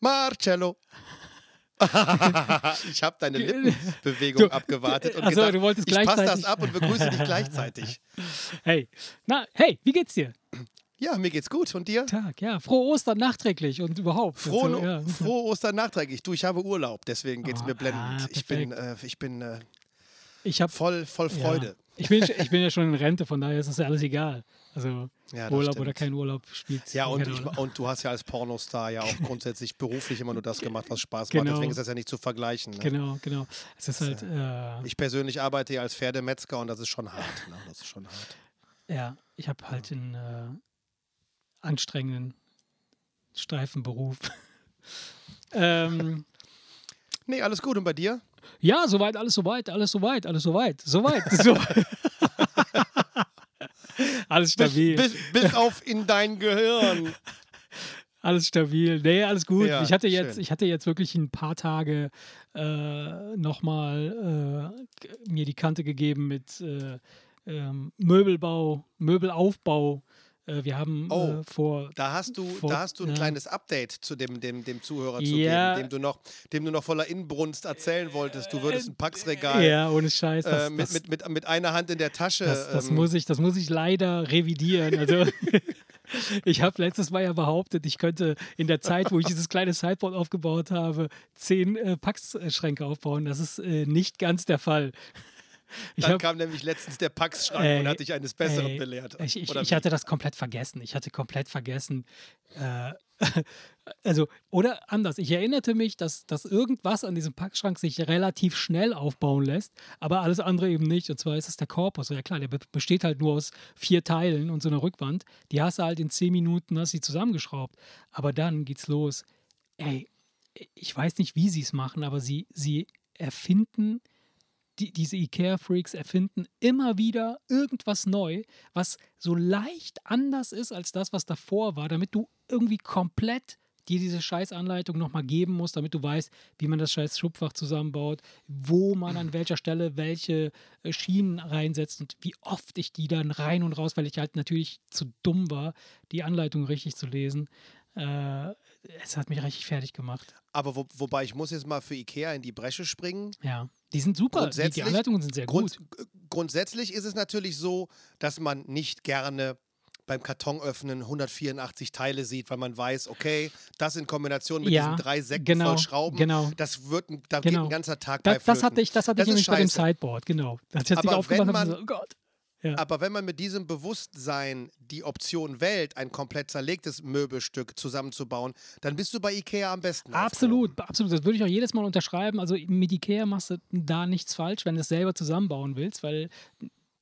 Marcello. ich habe deine Lippenbewegung Du- abgewartet und Ach so, gedacht, du wolltest ich passe das ab und begrüße dich gleichzeitig. Hey, na, hey, wie geht's dir? Ja, mir geht's gut. Und dir? Tag, ja, frohe Ostern nachträglich und überhaupt. Frohe, Also, ja. frohe Ostern nachträglich. Du, ich habe Urlaub, deswegen geht's Ah, mir blendend. ah, ich bin, äh, ich bin äh, Ich habe voll, voll Freude. Ja. Ich, bin, ich bin ja schon in Rente, von daher ist das ja alles egal. Also Ja, Urlaub stimmt. oder kein Urlaub spielt. Ja, und, ich, und du hast ja als Pornostar ja auch grundsätzlich beruflich immer nur das gemacht, was Spaß Genau. macht. Deswegen ist das ja nicht zu vergleichen. Ne? Genau, genau. Es ist halt, äh, Ich persönlich arbeite ja als Pferdemetzger und das ist schon hart. Ne? Das ist schon hart. ja, ich habe halt einen äh, anstrengenden, steifen Beruf. ähm, Nee, alles gut. Und bei dir? ja, soweit, alles soweit, alles soweit, alles soweit, soweit. So. alles Bis, stabil. bis, bis auf in dein Gehirn. Alles stabil. Nee, alles gut. Ja, ich, hatte jetzt, schön. ich hatte jetzt wirklich ein paar Tage äh, nochmal äh, mir die Kante gegeben mit äh, ähm, Möbelbau, Möbelaufbau. Äh, wir haben Oh, äh, vor. Da hast du, Vor- da hast du ein ja. kleines Update zu dem, dem, dem Zuhörer zu Ja. geben, dem du, noch, dem du noch voller Inbrunst erzählen wolltest. Du würdest ein Packsregal Ja, ohne Scheiß. Das, äh, mit, das, mit, mit, mit einer Hand in der Tasche. das, das, ähm, muss ich, das muss ich leider revidieren. Also. Ich habe letztes Mal ja behauptet, ich könnte in der Zeit, wo ich dieses kleine Sideboard aufgebaut habe, zehn äh, Packschränke aufbauen. Das ist äh, nicht ganz der Fall. Dann hab- kam nämlich letztens der Packschrank Ey, und hat dich eines Besseren ey, belehrt. Ich, ich, ich hatte das komplett vergessen. Ich hatte komplett vergessen. Äh, also, oder anders. Ich erinnerte mich, dass, dass irgendwas an diesem Packschrank sich relativ schnell aufbauen lässt, aber alles andere eben nicht. Und zwar ist es der Korpus. Ja klar, der be- besteht halt nur aus vier Teilen und so einer Rückwand. Die hast du halt in zehn Minuten, hast sie zusammengeschraubt. Aber dann geht's los. Ey, ich weiß nicht, wie sie es machen, aber sie, sie erfinden die, diese IKEA-Freaks erfinden immer wieder irgendwas neu, was so leicht anders ist als das, was davor war, damit du irgendwie komplett dir diese Scheißanleitung nochmal geben musst, damit du weißt, wie man das scheiß Schubfach zusammenbaut, wo man an welcher Stelle welche äh, Schienen reinsetzt und wie oft ich die dann rein und raus, weil ich halt natürlich zu dumm war, die Anleitung richtig zu lesen. Äh, es hat mich richtig fertig gemacht. Aber wo, wobei ich muss jetzt mal für Ikea in die Bresche springen. Ja, die sind super. Die, die Anleitungen sind sehr Grund, gut. grundsätzlich ist es natürlich so, dass man nicht gerne beim Kartonöffnen 184 Teile sieht, weil man weiß, okay, das in Kombination mit Ja, diesen drei Säcken genau, voll Schrauben, genau. das wird, ein- da geht Genau. ein ganzer Tag bei Das, das flöten. hatte ich, das hatte Das ich nämlich bei dem. Sideboard, genau. Als ich Aber aufgemacht man- so, oh Gott. Ja. Aber wenn man mit diesem Bewusstsein die Option wählt, ein komplett zerlegtes Möbelstück zusammenzubauen, dann bist du bei Ikea am besten. Absolut, absolut. Das würde ich auch jedes Mal unterschreiben. Also mit Ikea machst du da nichts falsch, wenn du es selber zusammenbauen willst, weil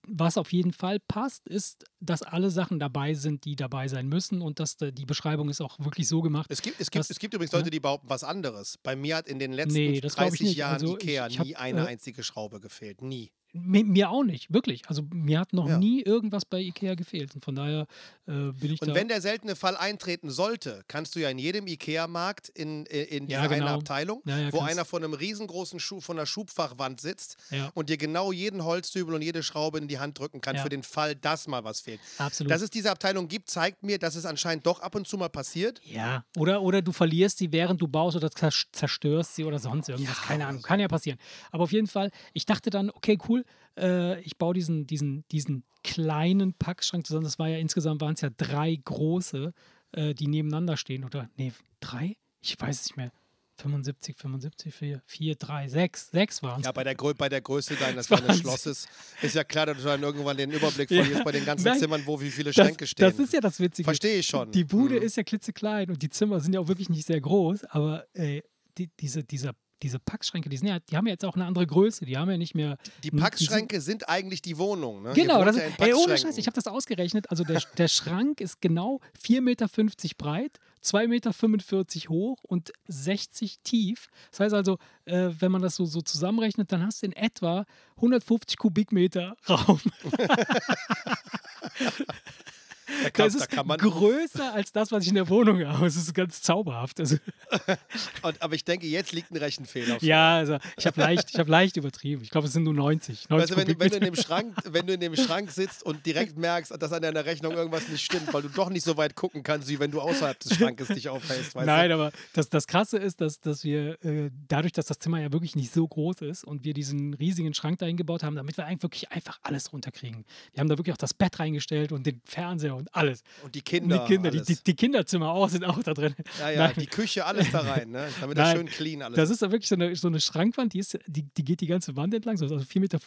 was auf jeden Fall passt, ist, dass alle Sachen dabei sind, die dabei sein müssen und dass da- die Beschreibung ist auch wirklich so gemacht. Es gibt, es, gibt, Das- es gibt übrigens Leute, die behaupten was anderes. Bei mir hat in den letzten Nee, das glaub ich 30 nicht. Jahren Also ich- Ikea ich hab, nie eine äh, einzige Schraube gefehlt. Nie. Mir, auch nicht, wirklich. Also mir hat noch Ja. nie irgendwas bei Ikea gefehlt. Und von daher äh, bin ich Und da. wenn der seltene Fall eintreten sollte, kannst du ja in jedem Ikea-Markt in, in, in Ja, dieser eine genau. Abteilung, Ja, wo einer von einem riesengroßen Schuh, von einer Schubfachwand sitzt und dir genau jeden Holzdübel und jede Schraube in die Hand drücken kann für den Fall, dass mal was fehlt. absolut. Dass es diese Abteilung gibt, zeigt mir, dass es anscheinend doch ab und zu mal passiert. Ja, oder, oder du verlierst sie, während du baust oder zers- zerstörst sie oder sonst irgendwas. Keine Ahnung, kann ja passieren. Aber auf jeden Fall, ich dachte dann, okay, cool, äh, ich baue diesen, diesen, diesen kleinen Packschrank zusammen. Das war ja insgesamt, waren es ja drei große, äh, die nebeneinander stehen. Oder, nee, drei? Ich weiß es nicht mehr. 75, 75, 4, 4 3, 6, 6 waren es. Ja, bei der, Grö bei der Größe deines, deines Schlosses ist ja klar, dass du dann irgendwann den Überblick Ja. verlierst bei den ganzen Nein, Zimmern, wo wie viele das, Schränke stehen. das ist ja das Witzige. Verstehe ich schon. Die Bude Mhm. ist ja klitzeklein und die Zimmer sind ja auch wirklich nicht sehr groß, aber ey, die, diese, dieser, diese Packschränke, die, sind ja, die haben ja jetzt auch eine andere Größe. Die haben ja nicht mehr. Die die Packschränke sind eigentlich die Wohnung. Ne? Genau, das ja ist, in ey, ohne. Scheiß, ich habe das ausgerechnet. Also der, der Schrank ist genau 4,50 Meter breit, 2,45 Meter hoch und 60 tief. Das heißt also, äh, wenn man das so, so zusammenrechnet, dann hast du in etwa 150 Kubikmeter Raum. Da kann, Das da ist man, größer als das, was ich in der Wohnung habe. Es ist ganz zauberhaft. Also, und, aber ich denke, jetzt liegt ein Rechenfehler. vor. ja, also ich habe leicht, ich hab leicht übertrieben. Ich glaube, es sind nur 90. 90 Weißt du, wenn, du- wenn, du in dem Schrank, wenn du in dem Schrank sitzt und direkt merkst, dass an deiner Rechnung irgendwas nicht stimmt, weil du doch nicht so weit gucken kannst, wie wenn du außerhalb des Schrankes dich aufhältst. Nein, aber das, das Krasse ist, dass, dass wir äh, dadurch, dass das Zimmer ja wirklich nicht so groß ist und wir diesen riesigen Schrank da eingebaut haben, damit wir eigentlich wirklich einfach alles runterkriegen. Wir haben da wirklich auch das Bett reingestellt und den Fernseher und alles. Und die Und Kinder. die Kinder, die, die, die Kinderzimmer auch sind auch da drin. ja, ja, Nein. die Küche, alles da rein, ne? damit das schön clean alles Das ist da wirklich so eine, so eine Schrankwand, die, ist, die, die geht die ganze Wand entlang, so also 4,50 Meter.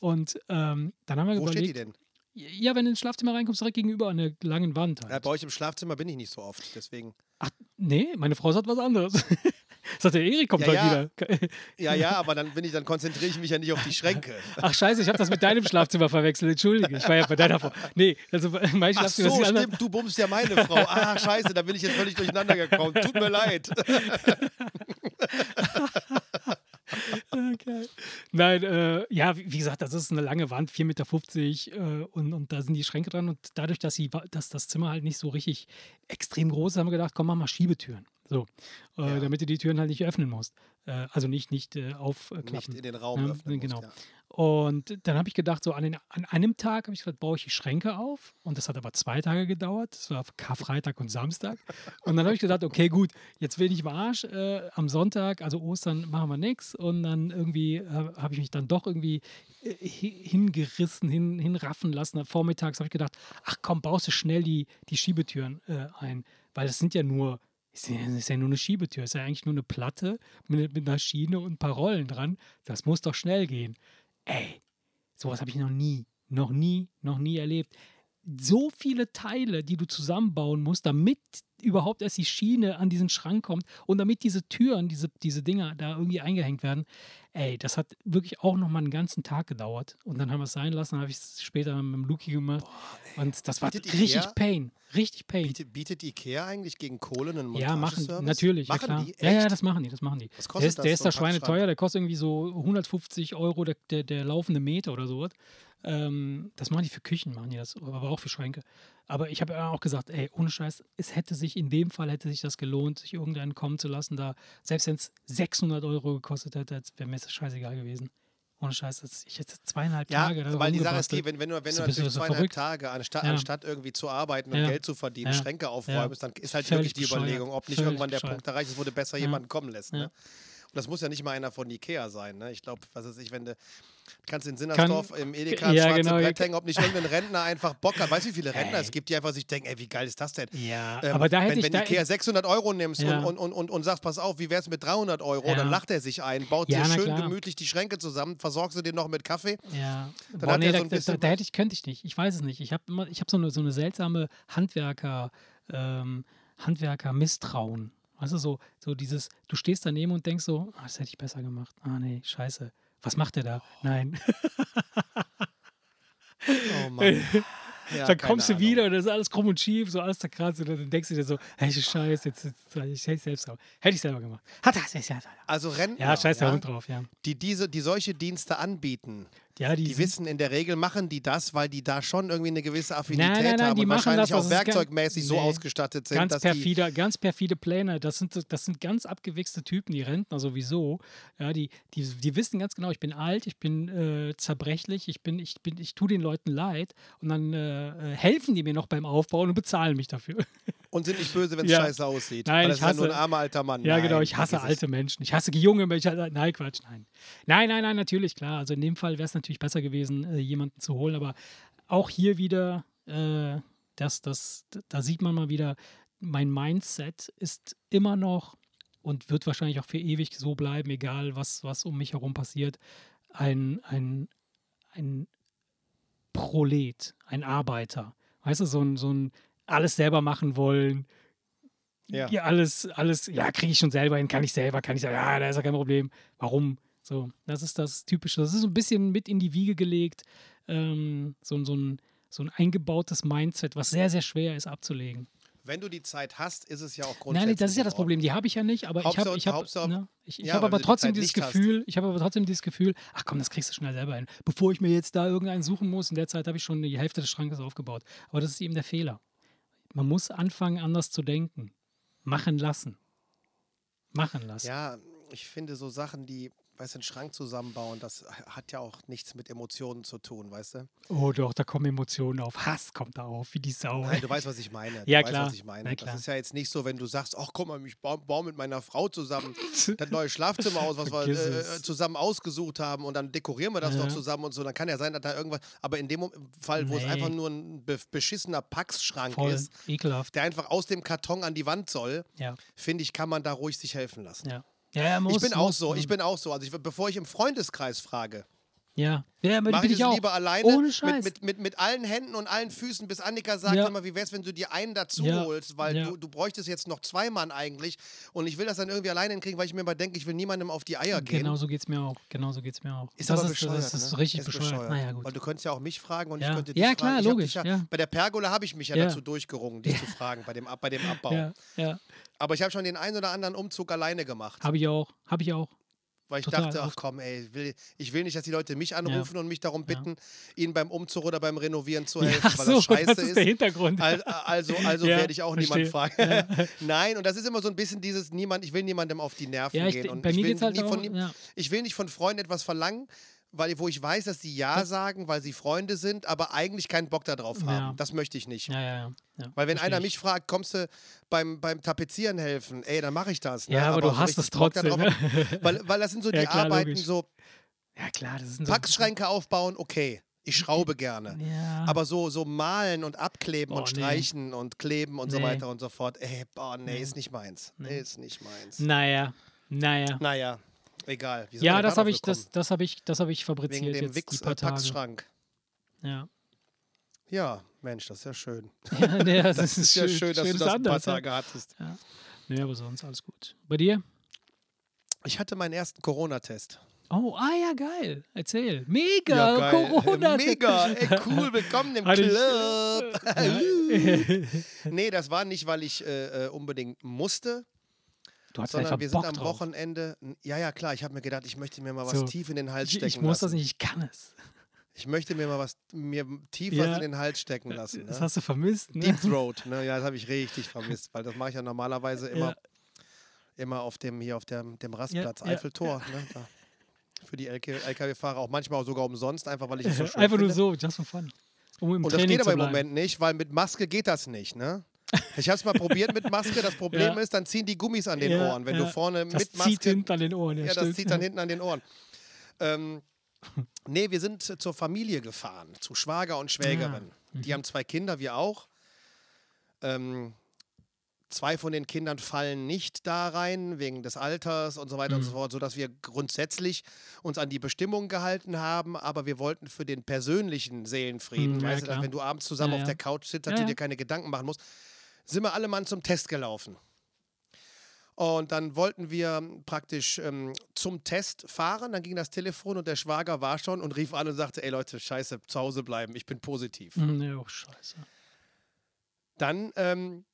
Und ähm, dann haben wir Wo steht die überlegt, denn? ja, wenn du ins Schlafzimmer reinkommst, direkt gegenüber an der langen Wand. Ja, Halt. bei euch im Schlafzimmer bin ich nicht so oft, deswegen. Ach, nee, meine Frau sagt was anderes. sagt der Erik kommt Ja, heute ja. wieder. Ja, ja, aber dann bin ich, dann konzentriere ich mich ja nicht auf die Schränke. Ach scheiße, ich habe das mit deinem Schlafzimmer verwechselt. Entschuldige, ich war ja bei deiner Frau. Nee, also mein Ach Schlafzimmer so, ist stimmt, du bummst ja meine Frau. Ah, scheiße, da bin ich jetzt völlig durcheinander gekommen. Tut mir leid. Okay. Nein, äh, ja, wie wie gesagt, das ist eine lange Wand, 4,50 Meter äh, und, und da sind die Schränke dran. Und dadurch, dass, sie, dass das Zimmer halt nicht so richtig extrem groß ist, haben wir gedacht, komm, mach mal Schiebetüren. So, äh, Ja. damit du die Türen halt nicht öffnen musst. Äh, also nicht, nicht äh, aufklappen. Nicht in den Raum Ja, öffnen. genau. Musst, ja. Und dann habe ich gedacht, so an, den, an einem Tag habe ich gesagt, baue ich die Schränke auf. Und das hat aber zwei Tage gedauert. Das war Karfreitag und Samstag. Und dann habe ich gedacht, okay, gut, jetzt bin ich im Arsch. Äh, am Sonntag, also Ostern, machen wir nichts. Und dann irgendwie äh, habe ich mich dann doch irgendwie äh, hi- hingerissen, hin, hinraffen lassen. Vormittags habe ich gedacht, ach komm, baust du schnell die, die Schiebetüren ein. Weil das sind ja nur, ist ist ja nur eine Schiebetür, ist ja eigentlich nur eine Platte mit, mit einer Schiene und ein paar Rollen dran. Das muss doch schnell gehen. Ey, sowas habe ich noch nie, noch nie, noch nie erlebt. So viele Teile, die du zusammenbauen musst, damit überhaupt erst die Schiene an diesen Schrank kommt und damit diese Türen, diese, diese Dinger da irgendwie eingehängt werden. Ey, das hat wirklich auch noch mal einen ganzen Tag gedauert. Und dann haben wir es sein lassen, habe ich es später mit dem Luki gemacht. und das war Bietet richtig Ikea- Pain. Richtig Pain. Bietet, bietet Ikea eigentlich gegen Kohle einen Ja, machen Montageservice? natürlich, Machen ja klar. Ja, ja, das machen die, das machen die. Was Der kostet ist, das, der ist so da ein Schweine Packschrank? teuer, der kostet irgendwie so 150 Euro der, der, der laufende Meter oder sowas. Ähm, das machen die für Küchen, machen die das, aber auch für Schränke. Aber ich habe auch gesagt, ey, ohne Scheiß, es hätte sich in dem Fall hätte sich das gelohnt, sich irgendeinen kommen zu lassen, da selbst wenn es 600 Euro gekostet hätte, wäre mir das scheißegal gewesen. Ohne Scheiß, ich hätte zweieinhalb Ja, Tage weil die Sache ist die, wenn, wenn du, wenn du natürlich zweieinhalb verrückt? Tage, anstatt, Ja. anstatt irgendwie zu arbeiten und Ja. Geld zu verdienen. Schränke aufräumst, dann ist halt Völlig wirklich die. Überlegung, ob nicht Völlig irgendwann der bescheuert. Punkt erreicht ist, wo du besser jemanden kommen lässt. Ne? Das muss ja nicht mal einer von Ikea sein. Ne? Ich glaube, was weiß ich, wenn du kannst in Sinnersdorf im Edeka ja, schwarze genau, Brett hängen, ob nicht irgendein Rentner einfach Bock hat. Weißt du, wie viele Rentner Ey. es gibt, die einfach sich denken, ey, wie geil ist das denn? Ja, Ähm, aber da hätte wenn, ich wenn da, Ikea 600 Euro nimmst Ja. und, und, und, und, und sagst, pass auf, wie wär's mit 300 Euro, Ja. dann lacht er sich ein, baut Ja, dir schön klar. gemütlich die Schränke zusammen, versorgst du den noch mit Kaffee. Ja, Dann Boah, hat nee, er da, so ein bisschen- da, da hätte ich, könnte ich nicht. Ich weiß es nicht. Ich habe immer, ich habe so eine, so eine seltsame Handwerker, ähm, Handwerker-Misstrauen. Du, so, so dieses, du stehst daneben und denkst so, ah, das hätte ich besser gemacht. Ah, nee, scheiße. Was macht der da? Nein. Oh Mann. Ja, dann kommst du Ahnung. wieder und das ist alles krumm und schief, so alles zerkratzt und dann denkst du dir so, hey, Scheiße, jetzt, jetzt, ich hätte ich selbst gemacht. Hätte ich selber gemacht. Hat das, ja, Also Rentner, ja, scheiß der ja, drauf, ja. die, diese, die solche Dienste anbieten, Ja, die, die wissen in der Regel, machen die das, weil die da schon irgendwie eine gewisse Affinität Nein, nein, nein, haben die und wahrscheinlich das, auch es ganz- werkzeugmäßig so Nee. ausgestattet sind, ganz dass die perfide, ganz perfide Pläne. Das sind, das sind ganz abgewichste Typen, die Rentner sowieso. Ja, die, die, die wissen ganz genau, ich bin alt, ich bin äh, zerbrechlich, ich bin, ich bin, ich tue den Leuten leid und dann äh, äh, helfen die mir noch beim Aufbauen und bezahlen mich dafür. und sind nicht böse, wenn es Ja. scheiße aussieht. Nein, weil das ich ist ja nur ein hasse- armer alter Mann. Ja, Nein, genau, ich hasse alte Menschen. Ich hasse junge Menschen. Nein, Quatsch, nein. Nein, nein, nein, natürlich, klar. Also in dem Fall wäre es natürlich besser gewesen, äh, jemanden zu holen. Aber auch hier wieder, äh, das, das, da sieht man mal wieder, mein Mindset ist immer noch und wird wahrscheinlich auch für ewig so bleiben, egal was, was um mich herum passiert, ein, ein, ein Prolet, ein Arbeiter. Weißt du, so ein, so ein alles selber machen wollen, Ja. ja, alles, alles, ja, kriege ich schon selber hin, kann ich selber, kann ich selber, ja, da ist ja kein Problem. Warum? So, das ist das Typische. Das ist so ein bisschen mit in die Wiege gelegt, ähm, so, so, ein, so ein eingebautes Mindset, was sehr, sehr schwer ist abzulegen. Wenn du die Zeit hast, ist es ja auch Nein, grundsätzlich. nee, das ist ja das. Problem. Die habe ich ja nicht, aber ich Hauptsache- habe ich hab, ne, ich, ich Ja, hab aber die trotzdem Zeit dieses nicht hast. Gefühl, ich habe aber trotzdem dieses Gefühl, ach komm, das kriegst du schnell selber hin. Bevor ich mir jetzt da irgendeinen suchen muss, in der Zeit habe ich schon die Hälfte des Schrankes aufgebaut. Aber das ist eben der Fehler. Man muss anfangen, anders zu denken. Machen lassen. Machen lassen. Ja, ich finde so Sachen, die, weißt du, einen Schrank zusammenbauen, das hat ja auch nichts mit Emotionen zu tun, weißt du? Oh doch, da kommen Emotionen auf. Hass kommt da auf, wie die Sau. Nein, du weißt, was ich meine. Du Ja, weißt, klar. was ich meine. Na klar. Das ist ja jetzt nicht so, wenn du sagst, ach guck mal, ich baue, baue mit meiner Frau zusammen das neue Schlafzimmer aus, was wir äh, es. zusammen ausgesucht haben und dann dekorieren wir das Ja. noch zusammen und so. Dann kann ja sein, dass da irgendwas, aber in dem Fall, wo es Nee. einfach nur ein be beschissener Packschrank Voll ist, ekelhaft. der einfach aus dem Karton an die Wand soll, Ja, finde ich, kann man da ruhig sich helfen lassen. ja. Ja, muss, Ich bin auch muss, so, ne? ich bin auch so. Also ich, bevor ich im Freundeskreis frage, Ja, ja aber mache bin ich ich auch. lieber alleine Ohne mit, Scheiß. mit, mit, mit allen Händen und allen Füßen, bis Annika sagt Ja. immer, wie wär's, wenn du dir einen dazu Ja. holst, weil Ja. du, du bräuchtest jetzt noch zwei Mann eigentlich und ich will das dann irgendwie alleine hinkriegen, weil ich mir immer denke, ich will niemandem auf die Eier gehen. Genau so geht es mir auch. Genau so geht's mir auch. Ist das aber ist, bescheuert, das ist ne? richtig Ist bescheuert. Naja, gut. Weil du könntest ja auch mich fragen und ich könnte dich Ja, fragen. klar, hab logisch, ja. Bei der Pergola habe ich mich ja, dazu durchgerungen, dich zu fragen, bei dem, bei dem Abbau. Ja. Aber ich habe schon den einen oder anderen Umzug alleine gemacht. Habe ich auch. Habe ich auch. Weil ich Total dachte, ach komm, ey, ich will, ich will nicht, dass die Leute mich anrufen und mich darum Ja. bitten, ihnen beim Umzug oder beim Renovieren zu Ja, helfen, ach weil so, das scheiße das ist der ist. Hintergrund. Al- Also, also Ja, werde ich auch niemand verstehe. fragen. Nein, und das ist immer so ein bisschen dieses niemand, ich will niemandem auf die Nerven ja, ich, gehen. Und bei ich, mir will halt auch. von, ja. ich will nicht von Freunden etwas verlangen, weil, wo ich weiß, dass die Ja sagen, weil sie Freunde sind, aber eigentlich keinen Bock darauf haben. Ja. Das möchte ich nicht. Ja, ja. Weil wenn einer ich. mich fragt, kommst du beim, beim Tapezieren helfen, ey, dann mache ich das. ne? Ja, aber du so hast es trotzdem, darauf- ne? Weil, weil das sind so die klar, Arbeiten, logisch. so Ja, klar, das sind so. Packschränke aufbauen, okay. Ich schraube gerne. Ja. Aber so, so malen und abkleben Boah, und nee. streichen und kleben und so Nee. weiter und so fort. Ey, boah, nee, Nee. ist nicht meins. Nee, Nee. ist nicht meins. naja, naja. Naja, egal. Ja, das da habe ich, das, das habe ich, das habe ich Wegen fabriziert dem jetzt die Wix paar äh, Tage. Ja. Ja, Mensch, das ist ja schön. ja, nee, das, Das ist ja schön, dass du das ein paar anders, ja. Tage hattest. Nee, aber sonst alles gut. Bei dir? Ich hatte meinen ersten Corona-Test. Oh, ah ja, geil. Erzähl. Mega, Corona. Mega, ey, cool, willkommen im Club. Ja. nee, das war nicht, weil ich äh, äh, unbedingt musste, Du hast sondern wir sind Bock am drauf. Wochenende. Ja, ja, klar, ich habe mir gedacht, ich möchte mir mal was So. tief in den Hals Ich, stecken ich muss lassen. das nicht, ich kann es. Ich möchte mir mal was mir tief Ja. in den Hals stecken lassen. Das Ne? hast du vermisst, ne? Deep Throat, ne? Ja, das habe ich richtig vermisst, weil das mache ich ja normalerweise immer, Ja. immer auf dem hier auf dem, dem Rastplatz, ja, Eiffeltor. Ne? Für die LK LKW-Fahrer auch manchmal auch sogar umsonst, einfach weil ich es so schön Einfach nur finde. so, just for fun. Um Und das geht aber im. Moment nicht, weil mit Maske geht das nicht, ne? Ich habe es mal probiert mit Maske. Das Problem Ja. ist, dann ziehen die Gummis an den Ja, Ohren. Wenn ja. du vorne Das mit zieht Maske. hinten an den Ohren. Ja, das stimmt. zieht dann hinten an den Ohren. Ähm, nee, wir sind zur Familie gefahren, zu Schwager und Schwägerin. Ah, Die haben zwei Kinder, wir auch. Ähm, zwei von den Kindern fallen nicht da rein, wegen des Alters und so weiter und so Mhm. fort, sodass wir grundsätzlich uns an die Bestimmungen gehalten haben, aber wir wollten für den persönlichen Seelenfrieden, Mhm, ja, weißt du, wenn du abends zusammen Ja, auf der Couch sitzt, dass Ja, du dir keine Gedanken machen musst, sind wir alle Mann zum Test gelaufen. Und dann wollten wir praktisch ähm, zum Test fahren. Dann ging das Telefon und der Schwager war schon und rief an und sagte: Ey Leute, scheiße, zu Hause bleiben, ich bin positiv. Mhm, Ja, oh, scheiße. Dann ähm,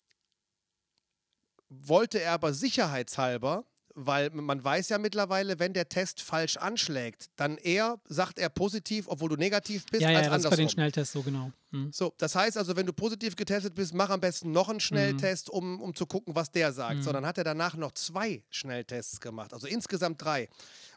wollte er aber sicherheitshalber, weil man weiß ja mittlerweile, wenn der Test falsch anschlägt, dann eher sagt er positiv, obwohl du negativ bist, Ja, als ja, das ist bei den Schnelltests so genau. Mhm. So, das heißt also, wenn du positiv getestet bist, mach am besten noch einen Schnelltest, um, um zu gucken, was der sagt. Mhm. So, dann hat er danach noch zwei Schnelltests gemacht, also insgesamt drei.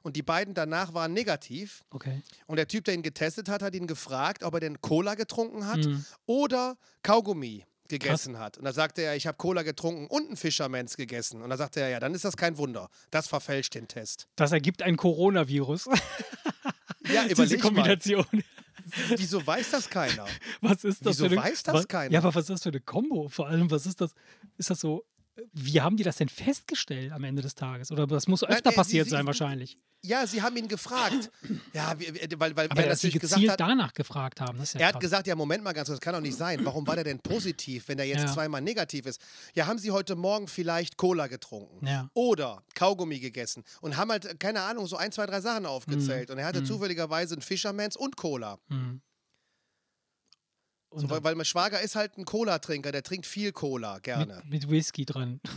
Und die beiden danach waren negativ. Okay. Und der Typ, der ihn getestet hat, hat ihn gefragt, ob er denn Cola getrunken hat Mhm. oder Kaugummi gegessen hat. Und da sagte er, ich habe Cola getrunken und einen Fischermans gegessen. Und da sagte er, ja, dann ist das kein Wunder. Das verfälscht den Test. Das ergibt ein Coronavirus. Ja, Diese überleg mal. Kombination. Wieso weiß das keiner? Was ist das Wieso für eine, weiß das keiner? Ja, aber was ist das für eine Kombo? Vor allem, was ist das? Ist das so? Wie haben die das denn festgestellt am Ende des Tages? Oder das muss öfter Nein, äh, sie- passiert sie- sein wahrscheinlich. Ja, sie haben ihn gefragt. Ja, weil, weil Aber er dass sie gezielt hat, danach gefragt haben, Er hat krass. gesagt, ja, Moment mal ganz kurz, das kann doch nicht sein. Warum war der denn positiv, wenn er jetzt Ja. zweimal negativ ist? Ja, haben Sie heute Morgen vielleicht Cola getrunken? Ja. Oder Kaugummi gegessen und haben halt, keine Ahnung, so ein, zwei, drei Sachen aufgezählt. Und er hatte zufälligerweise einen Fischermans und Cola. Mhm. So, weil, weil mein Schwager ist halt ein Cola-Trinker, der trinkt viel Cola, gerne. Mit, mit Whisky dran.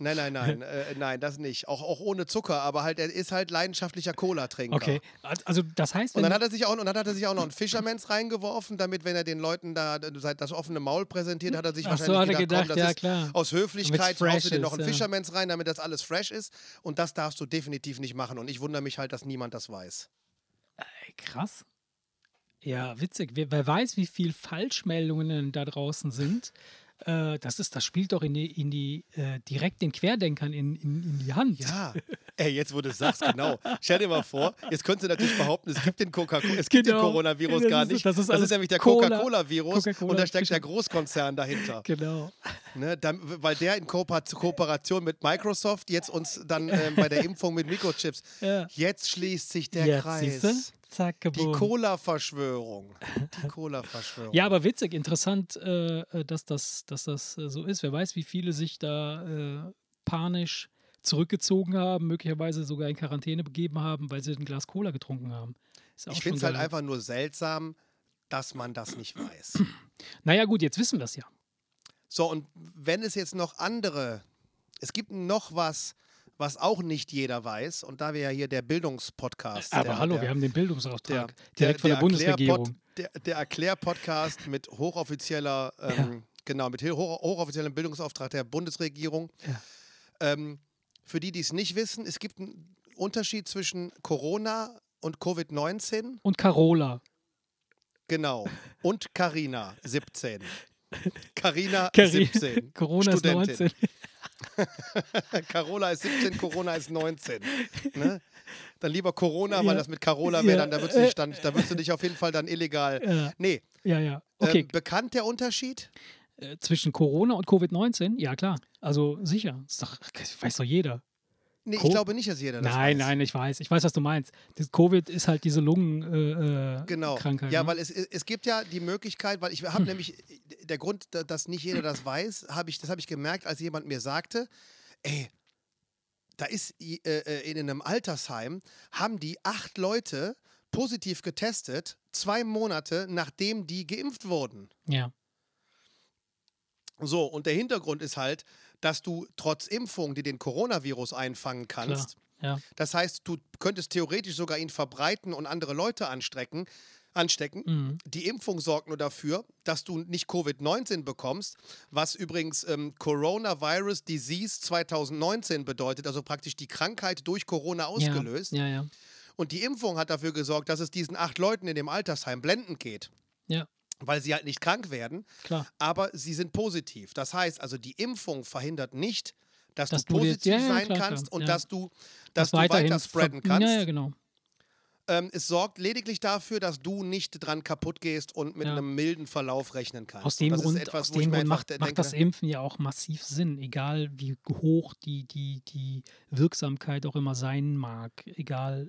Nein, nein, nein, äh, nein, das nicht. Auch, auch ohne Zucker, aber halt, er ist halt leidenschaftlicher Cola-Trinker. Okay. Also das heißt, Und dann hat er sich auch, und dann hat er sich auch noch einen Fishermans reingeworfen, damit, wenn er den Leuten da das offene Maul präsentiert, hat er sich Ach so, wahrscheinlich hat er gedacht, gedacht, komm, das ja, ist klar. aus Höflichkeit haust du dir noch einen ja. Fishermans rein, damit das alles fresh ist. Und das darfst du definitiv nicht machen. Und ich wundere mich halt, dass niemand das weiß. Ey, krass. Ja, witzig. Wer, wer weiß, wie viel Falschmeldungen da draußen sind. Äh, das ist, das spielt doch in die, in die äh, direkt den Querdenkern in, in, in die Hand. Ja, ey, jetzt wo du es sagst, genau. Stell dir mal vor, jetzt könntest du natürlich behaupten, es gibt den, Coca es gibt Genau. den Coronavirus Das gar ist- nicht. das ist das ist nämlich der Cola- Coca-Cola-Virus Coca-Cola und da steckt der Großkonzern dahinter. Genau. Ne, dann, weil der in Kooper Kooperation mit Microsoft jetzt uns dann ähm, bei der Impfung mit Mikrochips. Ja. Jetzt schließt sich der Jetzt, Kreis. Zack, Die. Cola-Verschwörung. Die Cola-Verschwörung. Ja, aber witzig, interessant, äh, äh, dass das, dass das äh, so ist. Wer weiß, wie viele sich da äh, panisch zurückgezogen haben, möglicherweise sogar in Quarantäne begeben haben, weil sie ein Glas Cola getrunken haben. Ist ja auch ich finde es halt einfach nur seltsam, dass man das nicht weiß. Naja, gut, jetzt wissen wir es ja. So, und wenn es jetzt noch andere, es gibt noch was, was auch nicht jeder weiß, und da wir ja hier der Bildungspodcast. Aber der, hallo, der, wir haben den Bildungsauftrag der, direkt von der, Bundesregierung. Der, Erklär-Podcast mit hochoffizieller, ähm, genau, mit hoch, hochoffiziellem Bildungsauftrag der Bundesregierung. Ja. Ähm, für die, die es nicht wissen, es gibt einen Unterschied zwischen Corona und Covid-19. Und Carola. Genau. Und Carina, 17. Carina, Cari- 17. Corona ist Studentin. 19. Carola ist 17, Corona ist 19. Ne? Dann lieber Corona, weil Ja. das mit Carola Ja. wäre, dann da würdest, du dich dann, da würdest du dich auf jeden Fall dann illegal. Ja, Nee, ja, ja. Okay, ähm, bekannt der Unterschied? äh, zwischen Corona und Covid-19? Ja, klar. Also sicher. Ist doch, weiß doch jeder. Nee, Co- ich glaube nicht, dass jeder das nein, weiß. nein, ich weiß. Ich weiß, was du meinst. Das Covid ist halt diese Lungenkrankheit. Äh, Genau. Krankheit, ja, ne? weil es, es gibt ja die Möglichkeit, weil ich habe nämlich, der Grund, da- dass nicht jeder das weiß, habe ich, das habe ich gemerkt, als jemand mir sagte, ey, da ist äh, äh, in einem Altersheim, haben die acht Leute positiv getestet, zwei Monate nachdem die geimpft wurden. Ja. So, und der Hintergrund ist halt, dass du trotz Impfung, die den Coronavirus einfangen kannst, Ja. das heißt, du könntest theoretisch sogar ihn verbreiten und andere Leute anstecken, anstecken. Mhm. Die Impfung sorgt nur dafür, dass du nicht Covid-19 bekommst, was übrigens ähm, Coronavirus Disease 2019 bedeutet, also praktisch die Krankheit durch Corona ausgelöst. Ja, ja. Und die Impfung hat dafür gesorgt, dass es diesen acht Leuten in dem Altersheim blendend geht, Ja, weil sie halt nicht krank werden, klar. aber sie sind positiv. Das heißt also, die Impfung verhindert nicht, dass, Dass du du positiv ja, ja, sein klar, kannst klar, und ja. dass du, dass du weiterhin weiter spreaden kannst. Ja, ja, genau. Ähm, es sorgt lediglich dafür, dass du nicht dran kaputt gehst und mit Ja. einem milden Verlauf rechnen kannst. Aus dem Grund, etwas, aus dem Grund macht, de- macht denke, das Impfen ja auch massiv Sinn, egal wie hoch die, die, die Wirksamkeit auch immer sein mag. Egal,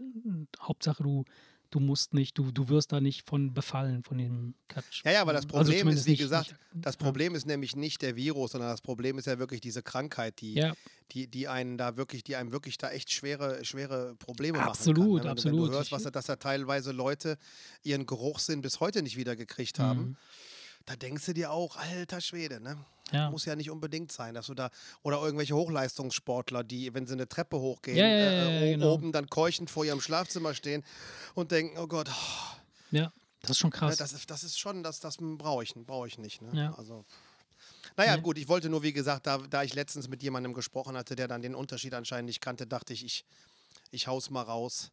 Hauptsache du, du musst nicht, du, du wirst da nicht von befallen, von dem Catch. Ja, ja, aber das Also Problem ist, zumindest wie nicht- gesagt, nicht- das ja. Problem ist nämlich nicht der Virus, sondern das Problem ist ja wirklich diese Krankheit, die, Ja, die, die einen da wirklich, die einem wirklich da echt schwere, schwere Probleme machen Absolut, kann. ne? wenn, du- Wenn absolut. du hörst, was, da- dass da teilweise Leute ihren Geruchssinn bis heute nicht wieder gekriegt haben, Mhm. da denkst du dir auch, alter Schwede, ne? Ja. Muss ja nicht unbedingt sein, dass du da oder irgendwelche Hochleistungssportler, die, wenn sie eine Treppe hochgehen, Ja, äh, o- genau. oben dann keuchend vor ihrem Schlafzimmer stehen und denken, oh Gott, oh, ja, das ist schon ne, krass. das, ist, das ist schon, das, das brauche ich, brauche ich nicht. Ne? Ja. Also, naja, Nee. gut, ich wollte nur, wie gesagt, da, da ich letztens mit jemandem gesprochen hatte, der dann den Unterschied anscheinend nicht kannte, dachte ich, ich, ich hau's mal raus,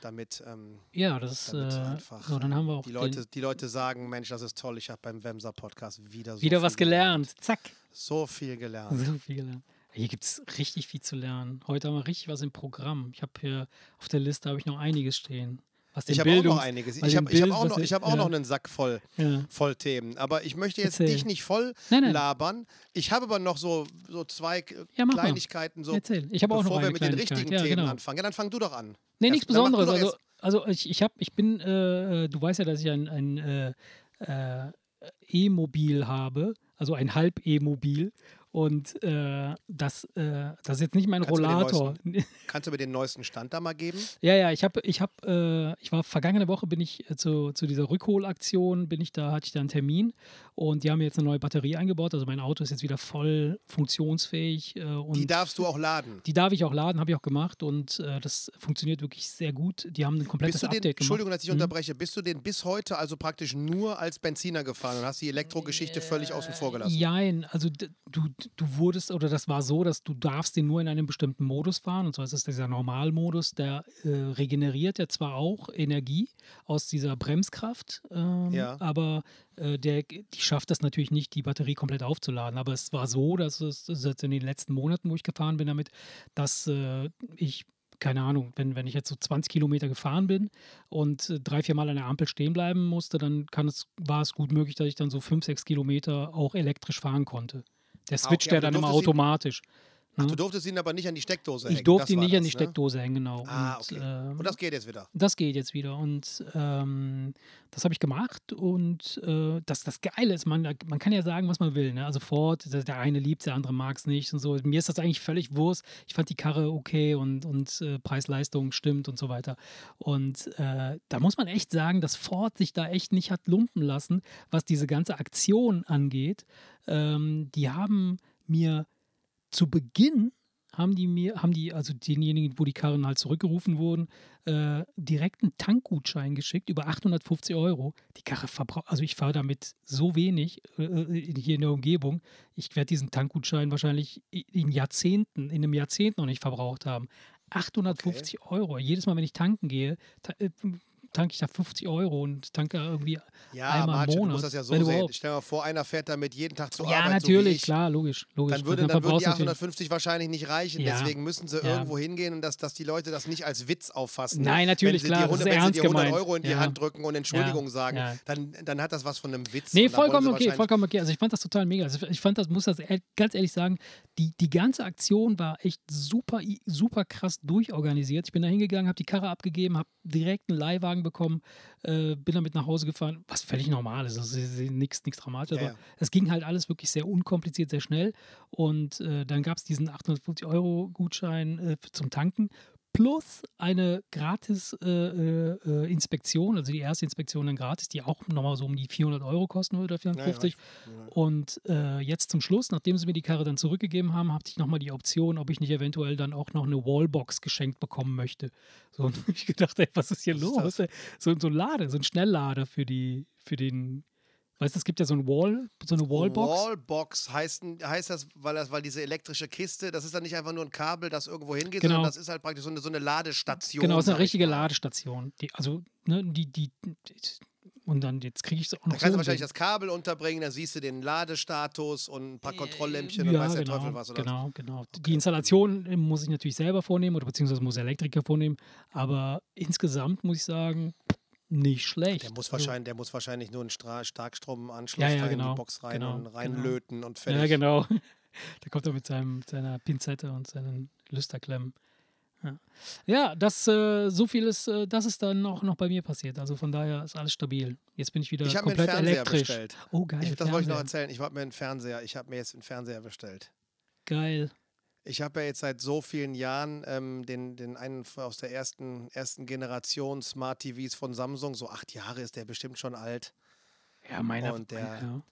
damit, ähm, ja, das ist, damit äh, einfach so, dann haben wir auch die, Leute, die Leute sagen, Mensch, das ist toll, ich habe beim Wemser Podcast wieder so wieder viel was gelernt. Zack. So viel gelernt. So viel gelernt. Hier gibt es richtig viel zu lernen. Heute haben wir richtig was im Programm. Ich habe hier auf der Liste habe ich noch einiges stehen. Was Ich habe auch noch einiges. Ich habe hab auch, noch, ich hab auch ja. noch einen Sack voll, Ja. voll Themen. Aber ich möchte jetzt Erzähl. dich nicht voll Nein, nein. labern. Ich habe aber noch so, so zwei Ja. Kleinigkeiten, so, Erzähl. Ich habe auch noch bevor wir mit den richtigen Themen genau. anfangen. Ja, dann fang du doch an. Nee, Erst- nichts Besonderes. Also, also ich, ich, hab, ich bin, äh, du weißt ja, dass ich ein, ein äh, äh, E-Mobil habe, also ein Halb-E-Mobil. Und äh, das, äh, das ist jetzt nicht mein Kannst du mir den Rollator. Kannst du mir den neuesten Stand da mal geben? Ja, ja, ich habe, ich habe, äh, ich war vergangene Woche bin ich äh, zu, zu dieser Rückholaktion, bin ich da, hatte ich da einen Termin und die haben mir jetzt eine neue Batterie eingebaut. Also mein Auto ist jetzt wieder voll funktionsfähig. Äh, und Die darfst du auch laden. die darf ich auch laden, habe ich auch gemacht und äh, das funktioniert wirklich sehr gut. Die haben ein komplettes Bist du den, Update gemacht. Entschuldigung, dass ich Mhm. unterbreche, bist du den bis heute also praktisch nur als Benziner gefahren und hast die Elektrogeschichte völlig außen vor gelassen? Jein, also du, du wurdest, oder das war so, dass du darfst den nur in einem bestimmten Modus fahren, und zwar ist es dieser Normalmodus, der äh, regeneriert ja zwar auch Energie aus dieser Bremskraft, ähm, Ja. aber äh, der, die schafft das natürlich nicht, die Batterie komplett aufzuladen. Aber es war so, dass es jetzt in den letzten Monaten, wo ich gefahren bin damit, dass äh, ich keine Ahnung, wenn, wenn ich jetzt so 20 Kilometer gefahren bin und äh, drei, vier Mal an der Ampel stehen bleiben musste, dann kann es, war es gut möglich, dass ich dann so fünf, sechs Kilometer auch elektrisch fahren konnte. Der switcht ja dann immer automatisch. Ach, du durftest ihn aber nicht an die Steckdose hängen. ich durfte das ihn nicht an das, die ne? Steckdose hängen, genau. Ah, und, okay. ähm, Und das geht jetzt wieder. das geht jetzt wieder. Und ähm, das habe ich gemacht. Und äh, das, das Geile ist, man, man kann ja sagen, was man will. Ne? Also Ford, der, der eine liebt der andere mag es nicht und so. Mir ist das eigentlich völlig Wurst. Ich fand die Karre okay und, und äh, Preis-Leistung stimmt und so weiter. Und äh, da muss man echt sagen, dass Ford sich da echt nicht hat lumpen lassen, was diese ganze Aktion angeht. Ähm, die haben mir zu Beginn haben die mir, haben die, also denjenigen, wo die Karren halt zurückgerufen wurden, äh, direkt einen Tankgutschein geschickt über 850 Euro. Die Karre verbraucht, also ich fahre damit so wenig äh, äh, hier in der Umgebung. Ich werde diesen Tankgutschein wahrscheinlich in Jahrzehnten, in einem Jahrzehnt noch nicht verbraucht haben. 850 Euro. Jedes Mal, wenn ich tanken gehe, ta äh, tanke ich da 50 Euro und tanke irgendwie Ja, einmal Martin, im du Monat. musst das ja so sehen. überhaupt. Stell dir mal vor, einer fährt damit jeden Tag zur Ja, Arbeit. so wie natürlich, ich. klar, logisch, logisch. Dann, würde, Dann würden die du natürlich- 850 wahrscheinlich nicht reichen. Ja. Deswegen müssen sie Ja. irgendwo hingehen und dass, dass die Leute das nicht als Witz auffassen. Nein, natürlich, wenn klar, Die, das ist 100 wenn sie dir 100 gemeint. Euro in die Ja. Hand drücken und Entschuldigung Ja, sagen, ja. Dann, dann hat das was von einem Witz. Nee, vollkommen okay, vollkommen okay. Also ich fand das total mega. Also ich fand das, muss das e- ganz ehrlich sagen, die, die ganze Aktion war echt super, super krass durchorganisiert. Ich bin da hingegangen, habe die Karre abgegeben, habe direkt einen Leihwagen bekommen, äh, bin damit nach Hause gefahren, was völlig normal ist. Ist nichts dramatisch. Ja, aber ja. es ging halt alles wirklich sehr unkompliziert, sehr schnell. Und äh, dann gab es diesen 850 Euro Gutschein äh, zum Tanken. Plus eine gratis äh, äh, äh, Inspektion, also die erste Inspektion dann gratis, die auch nochmal so um die 400 Euro kosten würde, oder Ja, ja, 450. ich- Und äh, jetzt zum Schluss, nachdem sie mir die Karre dann zurückgegeben haben, hatte ich nochmal die Option, ob ich nicht eventuell dann auch noch eine Wallbox geschenkt bekommen möchte. So, und ich gedacht, ey, was ist hier Was ist los? ey? So, so ein Lader, so ein Schnelllader für die, für den, weißt du, es gibt ja so ein Wall, so eine Wallbox. Wallbox heißt, heißt das, weil das, weil diese elektrische Kiste, das ist dann nicht einfach nur ein Kabel, das irgendwo hingeht, Genau. sondern das ist halt praktisch so eine, so eine Ladestation. genau, das ist eine richtige mal. Ladestation. Die, also, ne, die, die, die und dann, jetzt kriege ich es auch noch Da kannst so du ein wahrscheinlich das Kabel unterbringen, dann siehst du den Ladestatus und ein paar Kontrolllämpchen und ja, weiß der genau, Teufel was. Oder? Genau, genau. Die Installation äh, muss ich natürlich selber vornehmen oder beziehungsweise muss der Elektriker vornehmen. Aber insgesamt muss ich sagen, nicht schlecht. Der muss, wahrscheinlich, der muss wahrscheinlich nur einen Stra Starkstromanschluss Ja, ja, rein in genau, die Box rein genau, und genau. reinlöten und fertig. Ja, genau. Da kommt er mit, seinem, mit seiner Pinzette und seinen Lüsterklemmen. Ja, ja das, äh, so viel ist, äh, das ist dann auch noch bei mir passiert. Also von daher ist alles stabil. Jetzt bin ich wieder Ich habe mir einen komplett Fernseher elektrisch. bestellt. Oh, geil. Ich, das wollte ich noch erzählen. Ich habe mir einen Fernseher, ich habe mir jetzt einen Fernseher bestellt. Geil. Ich habe ja jetzt seit so vielen Jahren ähm, den, den einen aus der ersten, ersten Generation Smart TVs von Samsung, so acht Jahre ist der bestimmt schon alt. Ja, meiner. Und der- ja.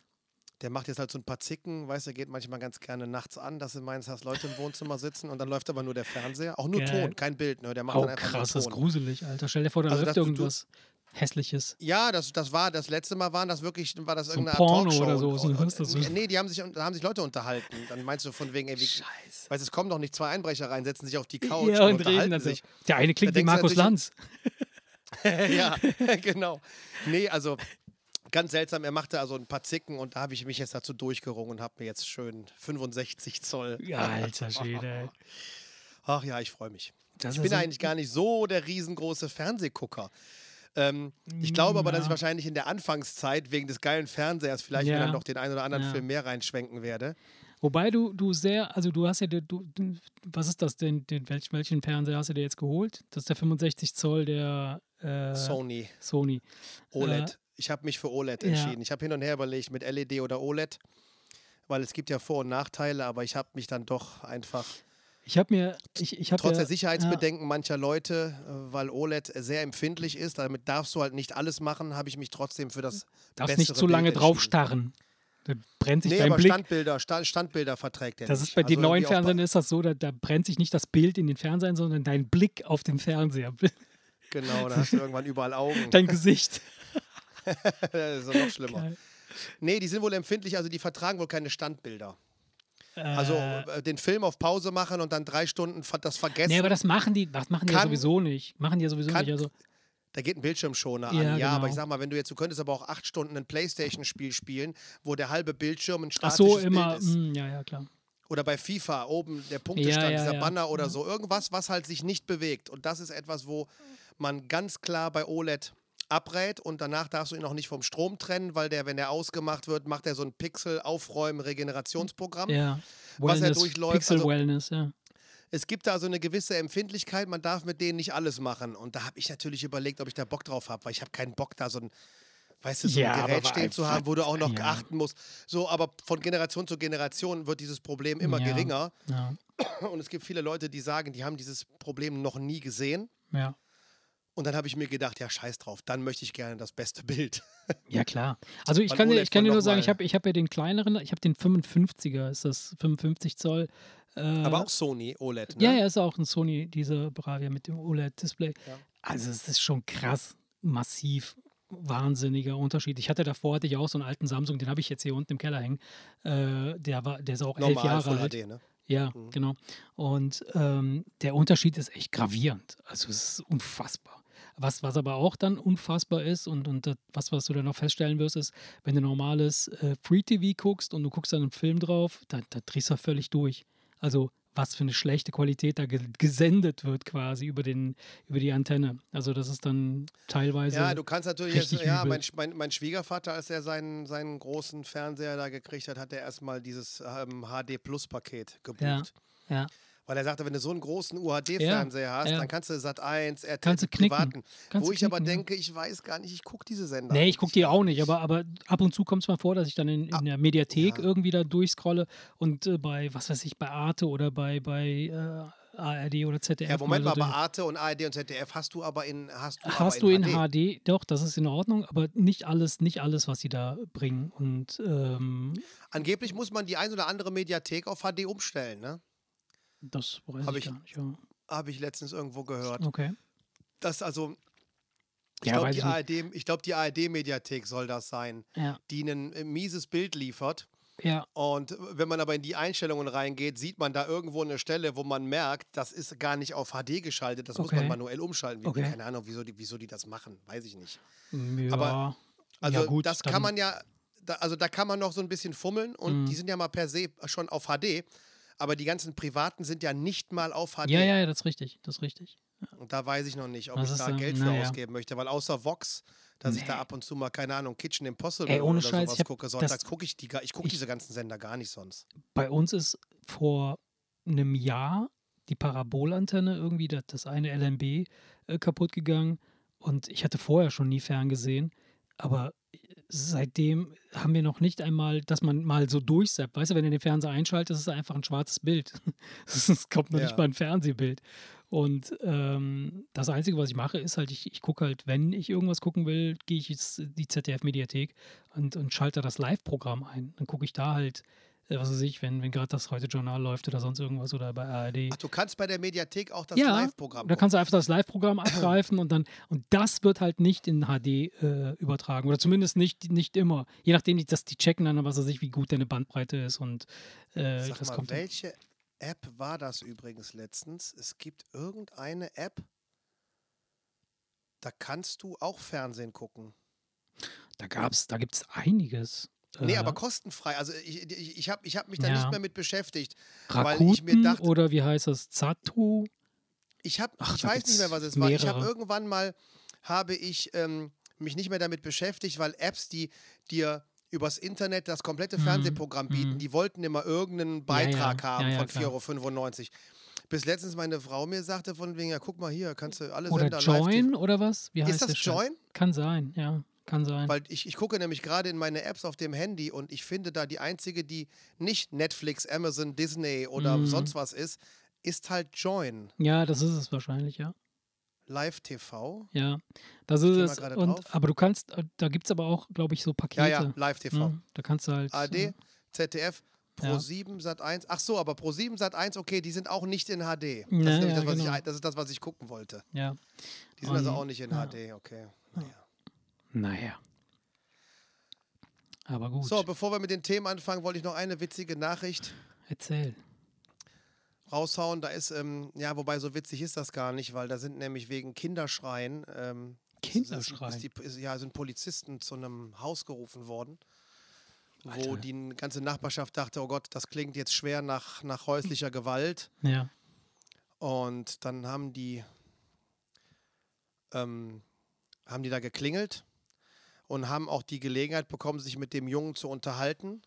Der macht jetzt halt so ein paar Zicken, weißt du, geht manchmal ganz gerne nachts an, dass du meinst, hast Leute im Wohnzimmer sitzen und dann läuft aber nur der Fernseher. Auch nur Geil. Ton, kein Bild, ne? Der macht Oh, dann einfach krass, das ist gruselig, Alter. Stell dir vor, da Also, läuft dass du- irgendwas Hässliches. Ja, das, das war, das letzte Mal waren das wirklich, war das So ein irgendeine Porno Talkshow. oder so, Und, so und, so. nee, die haben sich, da haben sich Leute unterhalten. Dann meinst du von wegen, ey, wie, Scheiße. weißt du, es kommen doch nicht zwei Einbrecher rein, setzen sich auf die Couch Ja, und, und reden unterhalten dann so. sich. Der eine klingt wie Markus Lanz. ja, genau. Nee, also ganz seltsam. Er machte also ein paar Zicken und da habe ich mich jetzt dazu durchgerungen und habe mir jetzt schön 65 Zoll. Ja, alter Schwede. Ach ja, ich freue mich. Das Ich bin eigentlich gar nicht so der riesengroße Fernsehgucker. Ähm, ich glaube aber, dass ich Ja. wahrscheinlich in der Anfangszeit wegen des geilen Fernsehers vielleicht Ja. dann noch den einen oder anderen Ja. Film mehr reinschwenken werde. Wobei du, du sehr, also du hast ja, du, du, was ist das denn, den, welchen, welchen Fernseher hast du dir jetzt geholt? Das ist der 65 Zoll der äh, Sony, Sony. OLED. ich habe mich für OLED ja. entschieden. Ich habe hin und her überlegt mit LED oder OLED, weil es gibt ja Vor- und Nachteile, aber ich habe mich dann doch einfach Ich habe mir, ich, ich habe trotz ja, der Sicherheitsbedenken mancher Leute, äh, weil OLED sehr empfindlich ist, damit darfst du halt nicht alles machen, habe ich mich trotzdem für das darfst nicht zu lange drauf starren. Da brennt sich Nee, dein aber Blick. Standbilder, Sta Standbilder verträgt er Das nicht. ist bei den Also neuen auch bei- Fernsehern ist das so, da, da brennt sich nicht das Bild in den Fernsehern, sondern dein Blick auf den Fernseher, Genau, da hast du irgendwann überall Augen. dein Gesicht. das ist noch schlimmer. Geil. Nee, die sind wohl empfindlich, also die vertragen wohl keine Standbilder. Also Äh, äh, den Film auf Pause machen und dann drei Stunden das vergessen. nee, aber das machen die, das machen die ja sowieso nicht. Machen die ja sowieso kann- nicht. Also, da geht ein Bildschirmschoner Ja, an. Ja, aber genau. ich sag mal, wenn du jetzt, du könntest aber auch acht Stunden ein Playstation-Spiel spielen, wo der halbe Bildschirm ein ach statisches so, immer. Bild ist. Mh, ja, ja, klar. Oder bei FIFA oben der Punktestand, Ja, dieser. Banner oder Ja. so. Irgendwas, was halt sich nicht bewegt. Und das ist etwas, wo man ganz klar bei OLED abrät und danach darfst du ihn auch nicht vom Strom trennen, weil der, wenn der ausgemacht wird, macht er so ein Pixel-Aufräumen-Regenerationsprogramm. Ja. Was er durchläuft, Pixel also- ja. Es gibt da so eine gewisse Empfindlichkeit, man darf mit denen nicht alles machen. Und da habe ich natürlich überlegt, ob ich da Bock drauf habe, weil ich habe keinen Bock, da so ein, weißt du, so Ja, ein Gerät stehen zu haben, wo du auch noch ja. achten musst. So, aber von Generation zu Generation wird dieses Problem immer Ja. geringer. Und es gibt viele Leute, die sagen, die haben dieses Problem noch nie gesehen. ja. Und dann habe ich mir gedacht, ja, scheiß drauf, dann möchte ich gerne das beste Bild. Ja, klar. Also ich kann, ich kann dir nur sagen, ich habe ich hab ja den kleineren, ich habe den 55er, ist das 55 Zoll. Äh, Aber auch Sony OLED, ne? Ja, ja, ist auch ein Sony, diese Bravia mit dem OLED-Display. Ja. Also es ist schon krass, massiv, wahnsinniger Unterschied. Ich hatte davor, hatte ich auch so einen alten Samsung, den habe ich jetzt hier unten im Keller hängen. Äh, der, war, der ist auch elf Normal Jahre Full alt. HD, ne? Ja, Mhm. genau. Und ähm, der Unterschied ist echt gravierend. Also es ist unfassbar. Was, was aber auch dann unfassbar ist und, und was, was du dann noch feststellen wirst, ist, wenn du normales äh, Free TV guckst und du guckst dann einen Film drauf, da, da drehst du völlig durch. Also was für eine schlechte Qualität da ge gesendet wird quasi über, den, über die Antenne. Also das ist dann teilweise... Ja, du kannst natürlich jetzt, ja, mein, mein, mein Schwiegervater, als er seinen, seinen großen Fernseher da gekriegt hat, hat er erstmal dieses ähm, HD Plus Paket gebucht. Ja, ja. Weil er sagte, wenn du so einen großen UHD-Fernseher hast, ja. dann kannst du Sat 1, RTL, Kannst du knicken. privaten. Kannst Wo du ich aber knicken, ja. denke, ich weiß gar nicht, ich gucke diese Sender. Nee, ich eigentlich gucke die auch nicht, aber, aber ab und zu kommt es mal vor, dass ich dann in, in der Mediathek ja. irgendwie da durchscrolle und äh, bei, was weiß ich, bei Arte oder bei, bei äh, ARD oder ZDF. Ja, Moment mal, bei Arte und ARD und ZDF hast du aber in hast du Hast aber du in HD. HD, doch, das ist in Ordnung, aber nicht alles, nicht alles, was sie da bringen. Und ähm, Angeblich muss man die ein oder andere Mediathek auf HD umstellen, ne? Das weiß Hab ich, gar nicht. Ja. Habe ich letztens irgendwo gehört. Okay. Das also ich Ja, glaube, die. ARD, glaub, die ARD-Mediathek soll das sein, Ja, die ein äh, mieses Bild liefert. ja, Und wenn man aber in die Einstellungen reingeht, sieht man da irgendwo eine Stelle, wo man merkt, das ist gar nicht auf HD geschaltet, das muss man Okay. manuell umschalten. Okay. Keine Ahnung, wieso die, wieso die das machen, weiß ich nicht. ja. Aber- Also gut, das kann man ja, da, also da kann man noch so ein bisschen fummeln und Mhm. die sind ja mal per se schon auf HD, aber die ganzen privaten sind ja nicht mal auf HD. Ja, ja, ja, das ist richtig, das ist richtig. Und da weiß ich noch nicht, ob Das ich da Geld für naja. ausgeben möchte, weil außer Vox, dass ich da Nee. ab und zu mal, keine Ahnung, Kitchen Impossible Ey, ohne oder Scheiß, sowas gucke. Sonntags gucke ich die, ich gucke ich- diese ganzen Sender gar nicht sonst. Bei uns ist vor einem Jahr die Parabolantenne irgendwie, das, das eine LNB, äh, kaputt gegangen. Und ich hatte vorher schon nie ferngesehen. Aber seitdem haben wir noch nicht einmal, dass man mal so durchsappt. Weißt du, wenn du den Fernseher einschaltet, ist es einfach ein schwarzes Bild. Es kommt noch Ja. nicht mal ein Fernsehbild. Und ähm, das Einzige, was ich mache, ist halt, ich, ich gucke halt, wenn ich irgendwas gucken will, gehe ich jetzt in die ZDF-Mediathek und, und schalte das Live-Programm ein. Dann gucke ich da halt, was weiß ich, wenn, wenn gerade das heute Journal läuft oder sonst irgendwas oder bei ARD. Ach, du kannst bei der Mediathek auch das Ja, Live-Programm Da kannst du einfach das Live-Programm abgreifen und dann, und das wird halt nicht in HD äh, übertragen. Oder zumindest nicht, nicht immer. Je nachdem, die, dass die checken dann, was weiß ich, wie gut deine Bandbreite ist und äh, Sag das mal, kommt. welche App war das übrigens letztens? Es gibt irgendeine App, da kannst du auch Fernsehen gucken. Da gab's, da gibt es einiges. Nee, aber kostenfrei. Also ich, ich, ich habe ich hab mich da Ja. nicht mehr mit beschäftigt. weil ich Rakuten mir dachte- oder wie heißt das? Zatu? Ich, hab, Ach, ich weiß nicht mehr, was es war. Ich habe mehrere. irgendwann mal, habe ich ähm, mich nicht mehr damit beschäftigt, weil Apps, die dir übers Internet das komplette Mhm, Fernsehprogramm bieten, mhm. die wollten immer irgendeinen Beitrag ja, haben ja, von klar. 4,95 Euro. Bis letztens meine Frau mir sagte von wegen, ja guck mal hier, kannst du alle Oder Sender. Join oder was? Wie heißt Ist das Scheiß? Join? Kann sein, ja. Kann sein. Weil ich, ich gucke nämlich gerade in meine Apps auf dem Handy und ich finde da die einzige, die nicht Netflix, Amazon, Disney oder Mhm. sonst was ist, ist halt Join. ja, das ist es wahrscheinlich, ja. Live TV. Ja, das ist es. Und, aber du kannst, äh, da gibt es aber auch, glaube ich, so Pakete. Ja, ja, Live TV. ne? Da kannst du halt. ARD, äh, ZDF, Ja. Pro7, Sat1. Ach so, aber Pro7, Sat1, okay, die sind auch nicht in HD. Das, Ja, ist, nämlich ja, das, was genau. ich, das ist das, was ich gucken wollte. ja. Die sind also Und- auch nicht in. HD, okay. Naja. Aber gut. So, bevor wir mit den Themen anfangen, wollte ich noch eine witzige Nachricht Erzähl. raushauen. Da ist, ähm, ja, wobei so witzig ist das gar nicht, weil da sind nämlich wegen Kinderschreien. Ähm, Kinderschreien? Ist, ist die, ist, ja, sind Polizisten zu einem Haus gerufen worden, wo Alter. die ganze Nachbarschaft dachte, oh Gott, das klingt jetzt schwer nach, nach häuslicher Gewalt. Ja. Und dann haben die, ähm, haben die da geklingelt und haben auch die Gelegenheit bekommen, sich mit dem Jungen zu unterhalten.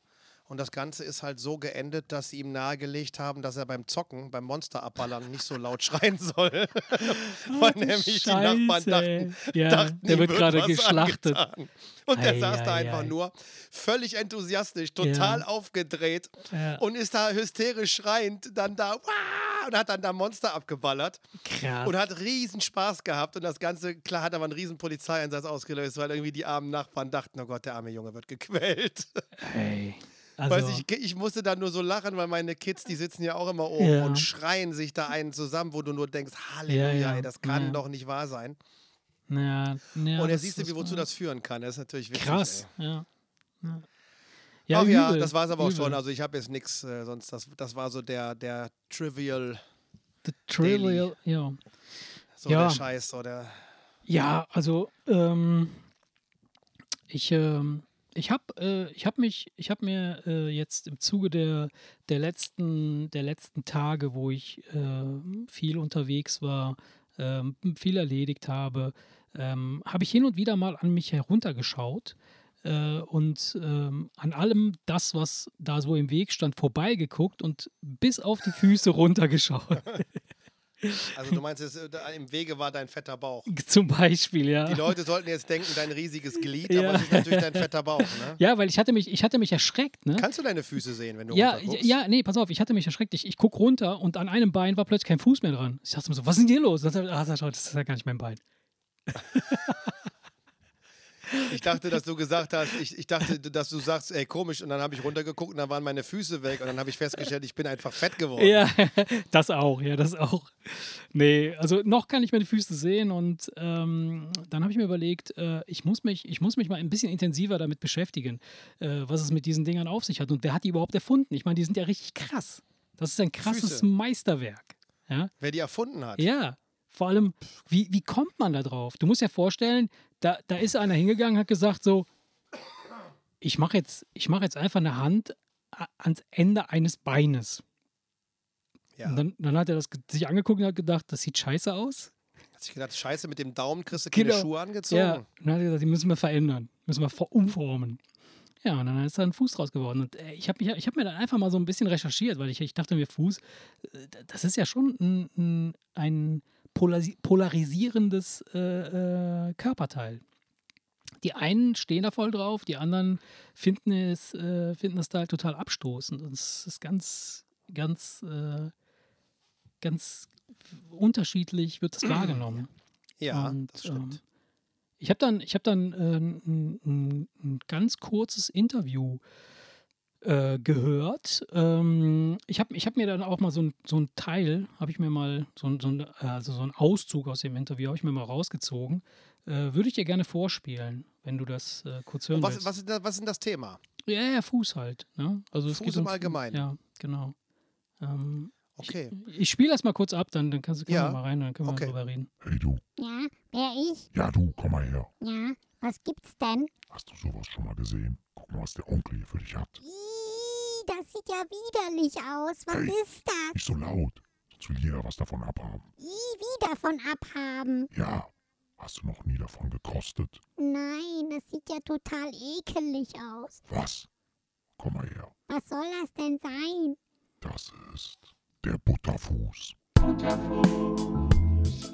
Und das Ganze ist halt so geendet, dass sie ihm nahegelegt haben, dass er beim Zocken, beim Monster abballern, nicht so laut schreien soll. Weil nämlich die Nachbarn dachten, Ja, dachten, der wird gerade geschlachtet. angetan. Und der Ei, saß da ei, einfach ei. nur völlig enthusiastisch, total Ja. aufgedreht Ja, und ist da hysterisch schreiend dann da "Wah!" und hat dann da Monster abgeballert krass. und hat riesen Spaß gehabt und das Ganze, klar, hat aber einen riesen Polizeieinsatz ausgelöst, weil irgendwie die armen Nachbarn dachten, oh Gott, der arme Junge wird gequält. Ey. Also, Weiß ich, ich musste dann nur so lachen, weil meine Kids, die sitzen ja auch immer oben Ja. und schreien sich da einen zusammen, wo du nur denkst, Halleluja, Ja, ey, das kann doch nicht wahr sein. ja, und jetzt siehst du, wie wozu das führen kann. Das ist natürlich witzig. Krass, Ey. ja. ja. Ach ja, das war es aber auch übel. schon. Also ich habe jetzt nichts, äh, sonst das, das war so der, der Trivial, The Trivial, ja. so Ja. der Scheiß, so der. Ja, also ähm, ich, ähm, ich habe äh, ich hab mich, ich habe mir äh, jetzt im Zuge der, der, letzten, der letzten Tage, wo ich äh, viel unterwegs war, ähm, viel erledigt habe, ähm, habe ich hin und wieder mal an mich heruntergeschaut äh, und ähm, an allem das, was da so im Weg stand, vorbeigeguckt und bis auf die Füße runtergeschaut. Also du meinst, es, äh, im Wege war dein fetter Bauch. Zum Beispiel, ja. Die Leute sollten jetzt denken, dein riesiges Glied, Ja. aber es ist natürlich dein fetter Bauch. Ne? Ja, weil ich hatte mich, ich hatte mich erschreckt, ne? Kannst du deine Füße sehen, wenn du Ja, runterguckst? ja, nee, pass auf, ich hatte mich erschreckt. Ich, ich guck runter und an einem Bein war plötzlich kein Fuß mehr dran. Ich dachte mir so, was ist denn hier los? Das, ah, das ist ja gar nicht mein Bein. Ich dachte, dass du gesagt hast, ich, ich dachte, dass du sagst, ey, komisch, und dann habe ich runtergeguckt und dann waren meine Füße weg und dann habe ich festgestellt, ich bin einfach fett geworden. Ja, das auch, ja, das auch. Nee, also noch kann ich meine Füße sehen und ähm, dann habe ich mir überlegt, äh, ich, muss mich, ich muss mich mal ein bisschen intensiver damit beschäftigen, äh, was es mit diesen Dingern auf sich hat und wer hat die überhaupt erfunden? Ich meine, die sind ja richtig krass. Das ist ein krasses Füße. Meisterwerk. Ja, Wer die erfunden hat. Ja, vor allem, wie, wie kommt man da drauf? Du musst ja vorstellen, da, da ist einer hingegangen, hat gesagt so, ich mache jetzt, ich mach jetzt einfach eine Hand ans Ende eines Beines. Ja. Und dann, dann hat er das sich angeguckt und hat gedacht, das sieht scheiße aus. Hat sich gedacht, scheiße, mit dem Daumen kriegst du keine Genau. Schuhe angezogen. Ja, und dann hat er gesagt, die müssen wir verändern, müssen wir umformen. Ja, und dann ist da ein Fuß draus geworden. Und äh, ich habe ich hab mir dann einfach mal so ein bisschen recherchiert, weil ich, ich dachte mir, Fuß, äh, das ist ja schon ein, ein, ein polasi- polarisierendes äh, äh, Körperteil. Die einen stehen da voll drauf, die anderen finden es, äh, finden es da halt total abstoßend. Und es ist ganz, ganz, äh, ganz unterschiedlich wird es wahrgenommen. Ja, Und, das stimmt. ähm, Ich habe dann, ich hab dann äh, ein, ein, ein ganz kurzes Interview äh, gehört. Ähm, ich habe ich hab mir dann auch mal so ein, so ein Teil, habe ich mir mal, so, ein- so, ein, also so ein Auszug aus dem Interview, habe ich mir mal rausgezogen. Äh, Würde ich dir gerne vorspielen, wenn du das äh, kurz hören Und was, willst. was, ist was ist denn das Thema? Ja, ja, Fuß halt. Ne? Also es Fuß geht im um Allgemeinen. Ja, genau. Ähm, Okay. Ich, ich spiele das mal kurz ab, dann, dann kannst du Ja, mal rein und dann können wir okay. drüber reden. Hey du, Ja, wer ich? ja du, komm mal her. Ja, was gibt's denn? Hast du sowas schon mal gesehen? Mal, was der Onkel hier für dich hat. Ih, das sieht ja widerlich aus. Was Hey. ist das? Nicht so laut, sonst will jeder was davon abhaben. Ih, wie davon abhaben? Ja, hast du noch nie davon gekostet? Nein, das sieht ja total ekelig aus. Was? Komm mal her. Was soll das denn sein? Das ist der Butterfuß. Du bist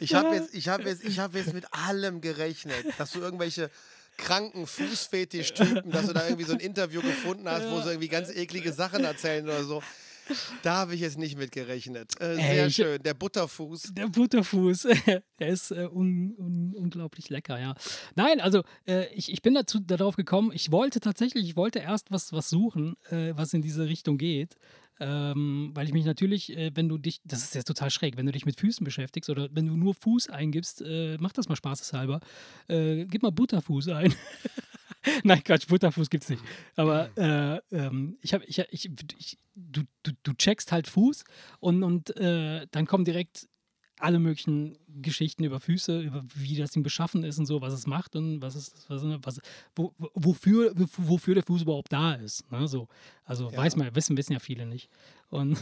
Ich habe jetzt, ich jetzt, ich jetzt mit allem gerechnet, dass du irgendwelche kranken Fußfetisch-Typen, dass du da irgendwie so ein Interview gefunden hast, wo sie irgendwie ganz eklige Sachen erzählen oder so. Da habe ich jetzt nicht mit gerechnet. Äh, Ey, sehr ich- schön. Der Butterfuß. Der Butterfuß, der ist äh, un, un, unglaublich lecker, ja. Nein, also äh, ich, ich bin dazu darauf gekommen, ich wollte tatsächlich, ich wollte erst was, was suchen, äh, was in diese Richtung geht. Ähm, weil ich mich natürlich, äh, wenn du dich, das ist jetzt total schräg, wenn du dich mit Füßen beschäftigst oder wenn du nur Fuß eingibst, äh, mach das mal spaßeshalber, äh, gib mal Butterfuß ein. Nein, Quatsch, Butterfuß gibt's nicht. Aber äh, ähm, ich habe, ich, ich, ich, du, du, du checkst halt Fuß und, und äh, dann kommen direkt alle möglichen Geschichten über Füße, über wie das Ding beschaffen ist und so, was es macht und was es, was, was, wo, wofür, wofür der Fuß überhaupt da ist. Ne? So, also Ja. weiß man, wissen, wissen ja viele nicht. Und,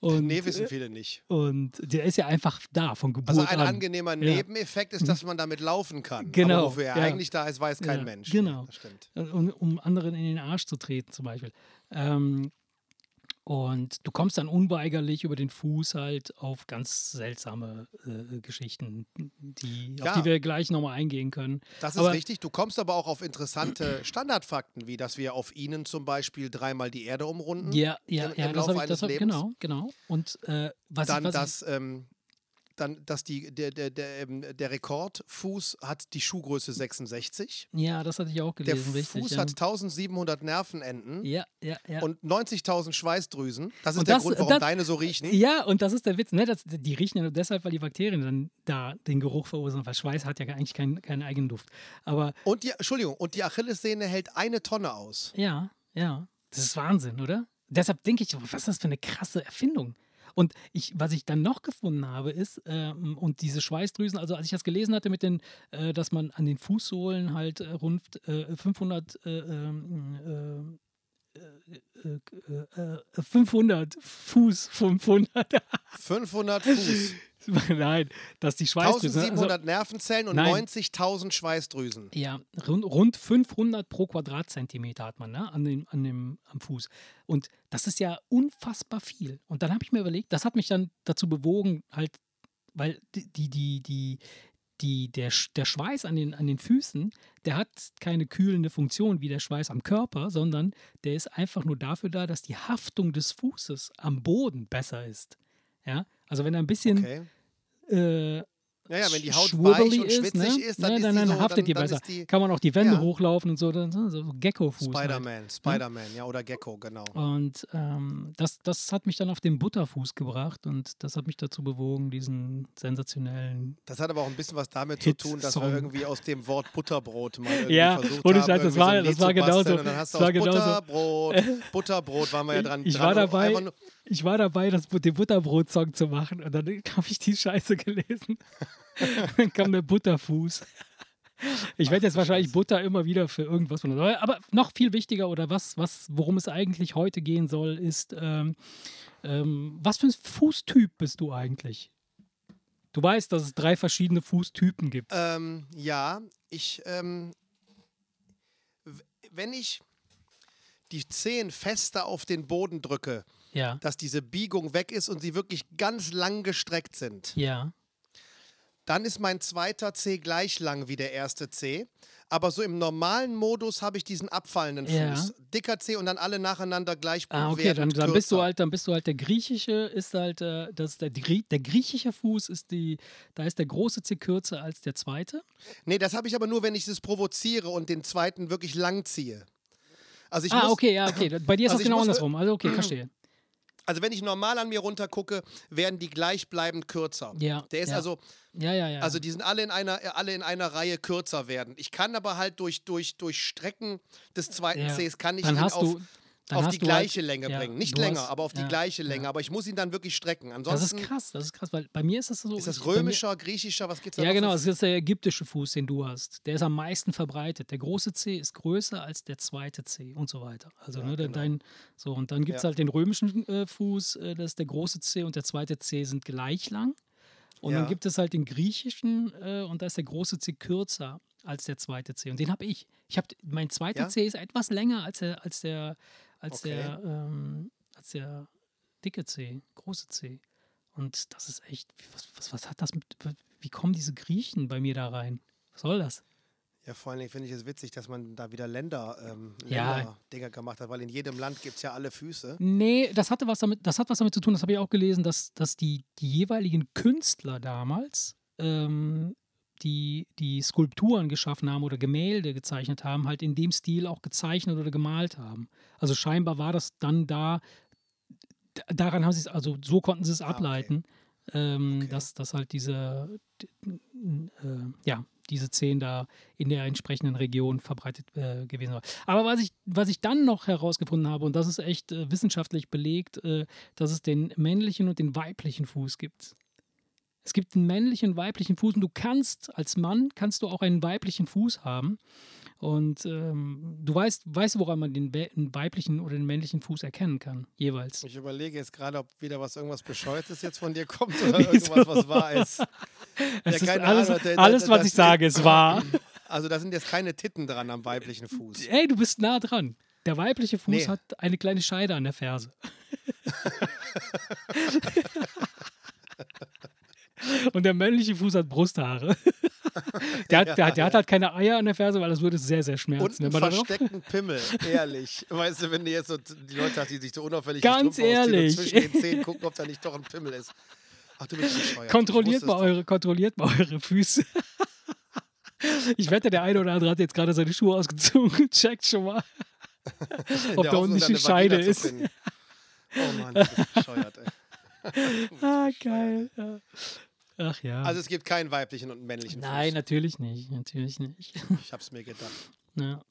und, nee, wissen viele nicht. und der ist ja einfach da von Geburt Also ein an. angenehmer Nebeneffekt ist, dass man damit laufen kann. Genau, Aber wofür er ja. eigentlich da ist, weiß kein Mensch. genau. Um, um anderen in den Arsch zu treten zum Beispiel. Ähm, und du kommst dann unweigerlich über den Fuß halt auf ganz seltsame äh, Geschichten, die, auf Ja. die wir gleich nochmal eingehen können. Das ist Aber- richtig. Du kommst aber auch auf interessante Standardfakten, wie dass wir auf ihnen zum Beispiel dreimal die Erde umrunden. Ja, ja, im- ja, im das ich, eines das hab, Lebens. genau, genau. Und äh, was Dann, ich, was dass, ähm, dann, dass die, der, der, der, ähm, der Rekordfuß hat die Schuhgröße 66. ich, ja, das hatte ich auch Der gelesen, richtig. Fuß ja. hat 1700 Nervenenden ja, ja, ja. und 90.000 Schweißdrüsen. Das ist Und der das- Grund, warum das- deine so riechen. Ja, und das ist der Witz, ne? Das, die riechen ja nur deshalb, weil die Bakterien dann da den Geruch verursachen, weil Schweiß hat ja eigentlich keinen, keinen eigenen Duft. Aber Und die, Entschuldigung, und die Achillessehne hält eine Tonne aus. Ja, ja. Das ist Wahnsinn, oder? Deshalb denke ich, was ist das für eine krasse Erfindung? Und ich, was ich dann noch gefunden habe, ist, ähm, und diese Schweißdrüsen, also als ich das gelesen hatte mit den, äh, dass man an den Fußsohlen halt äh, rund äh, 500, äh, ähm, äh, äh, äh, 500 Fuß, 500, 500 Fuß, nein, dass die Schweißdrüsen, also, 1700 Nervenzellen und Nein. 90.000 Schweißdrüsen. Ja, rund, rund 500 pro Quadratzentimeter hat man ne, an dem, an dem, am Fuß. Und das ist ja unfassbar viel. Und dann habe ich mir überlegt, das hat mich dann dazu bewogen, halt, weil die, die, die, die, die, der, der Schweiß an den, an den Füßen, der hat keine kühlende Funktion wie der Schweiß am Körper, sondern der ist einfach nur dafür da, dass die Haftung des Fußes am Boden besser ist. Ja, also wenn er ein bisschen Okay. äh, Naja, wenn die Haut schwurbelig und schwitzig ist, dann, ne, ist dann, die dann so, haftet dann, die dann besser. die Kann man auch die Wände Ja. hochlaufen und so, dann so, Gecko-Fuß. Halt. Spider-Man, Spider-Man, ja, oder Gecko, genau. Und ähm, das, das hat mich dann auf den Butterfuß gebracht und das hat mich dazu bewogen, diesen sensationellen. Das hat aber auch ein bisschen was damit zu tun, dass wir irgendwie aus dem Wort Butterbrot mal irgendwie Ja, versucht ohne haben, Scheiß, das war- so das war zu genauso. Und dann hast du Das war. Butterbrot, Butterbrot waren wir ja dran. ich dran war und dabei, ich war dabei, das, den Butterbrot-Song zu machen und dann habe ich die Scheiße gelesen. Dann kam der Butterfuß. Ich werde jetzt wahrscheinlich Butter immer wieder für irgendwas benutzen. Aber- Aber noch viel wichtiger oder was, was, worum es eigentlich heute gehen soll, ist, ähm, ähm, was für ein Fußtyp bist du eigentlich? Du weißt, dass es drei verschiedene Fußtypen gibt. Ähm, ja, ich, ähm, wenn ich die Zehen fester auf den Boden drücke, Ja, dass diese Biegung weg ist und sie wirklich ganz lang gestreckt sind, ja. Dann ist mein zweiter C gleich lang wie der erste C. Aber so im normalen Modus habe ich diesen abfallenden Ja. Fuß. Dicker C und dann alle nacheinander gleich Ah, okay, dann, dann bist du halt, dann bist du halt der griechische, ist halt, äh, das der, der griechische Fuß ist die, da ist der große C kürzer als der zweite. Nee, das habe ich aber nur, wenn ich das provoziere und den zweiten wirklich lang ziehe. Also ich ah, muss, okay, ja, okay. Bei dir ist Also das genau andersrum. Also okay, verstehe. Also wenn ich normal an mir runter gucke, werden die gleichbleibend kürzer. Ja, Der ist ja. also, Ja, ja, ja. also die sind alle in einer, alle in einer Reihe kürzer werden. Ich kann aber halt durch, durch, durch Strecken des zweiten Ja. Cs kann ich dann ihn hast auf, du, dann auf die halt- gleiche Länge ja, bringen. Nicht länger, hast- aber auf die ja, gleiche ja. Länge. Aber ich muss ihn dann wirklich strecken. Das Ansonsten ist krass, das ist krass, weil bei mir ist das so. ist das bei mir- römischer, griechischer, was geht's da Ja, genau, es ist der ägyptische Fuß, den du hast. Der ist am meisten verbreitet. Der große C ist größer als der zweite C und so weiter. Also, ne, genau. dein, so, und dann gibt es Ja. halt den römischen äh, Fuß, äh, das ist der große C und der zweite C sind gleich lang. Und dann Ja. gibt es halt den griechischen äh, und da ist der große C kürzer als der zweite C. Und den habe ich. Ich habe mein zweiter Ja? C ist etwas länger als der, als der, als Okay. der, ähm, als der dicke C, große C. Und das ist echt, was, was, was hat das mit, wie kommen diese Griechen bei mir da rein? Was soll das? Ja, vor allen Dingen finde ich es witzig, dass man da wieder Länder, ähm, Ja. Länder-Dinger gemacht hat, weil in jedem Land gibt es ja alle Füße. Nee, das hatte was damit, das hat was damit zu tun, das habe ich auch gelesen, dass, dass die, die jeweiligen Künstler damals ähm, die, die Skulpturen geschaffen haben oder Gemälde gezeichnet haben, halt in dem Stil auch gezeichnet oder gemalt haben. Also scheinbar war das dann da, daran haben sie es, also so konnten sie es Ah, okay. ableiten, ähm, Okay. dass, dass halt diese, äh, ja, diese Szenen da in der entsprechenden Region verbreitet äh, gewesen war. Aber was ich, was ich dann noch herausgefunden habe, und das ist echt äh, wissenschaftlich belegt, äh, dass es den männlichen und den weiblichen Fuß gibt. Es gibt einen männlichen und weiblichen Fuß und du kannst als Mann kannst du auch einen weiblichen Fuß haben. Und ähm, du weißt, weißt du, woran man den, we- den weiblichen oder den männlichen Fuß erkennen kann, jeweils. Ich überlege jetzt gerade, ob wieder was irgendwas Bescheuertes jetzt von dir kommt oder irgendwas, was wahr ist. Es ist alles, Ahnung, da- da- alles, was ich sage, ist wahr. Also da sind jetzt keine Titten dran am weiblichen Fuß. Ey, du bist nah dran. Der weibliche Fuß Nee. hat eine kleine Scheide an der Ferse. Und der männliche Fuß hat Brusthaare. Der hat, der, hat, der hat halt keine Eier an der Ferse, weil das würde sehr, sehr Und schmerzen. einen man da drauf- versteckten Pimmel, ehrlich. Weißt du, wenn du jetzt so die Leute hast, die sich so unauffällig Ganz die ehrlich. und zwischen den Zähnen gucken, ob da nicht doch ein Pimmel ist. Ach, du bist bescheuert. kontrolliert, mal eure, kontrolliert mal eure Füße. Ich wette, der eine oder andere hat jetzt gerade seine Schuhe ausgezogen. Checkt schon mal, ob der da unten nicht eine die Scheide ist. Oh Mann, du bist bescheuert, ey. Ah, geil. Ja. Ach ja. Also es gibt keinen weiblichen und männlichen Nein, Fuß. natürlich nicht. Natürlich nicht. Ich hab's mir gedacht. Ja.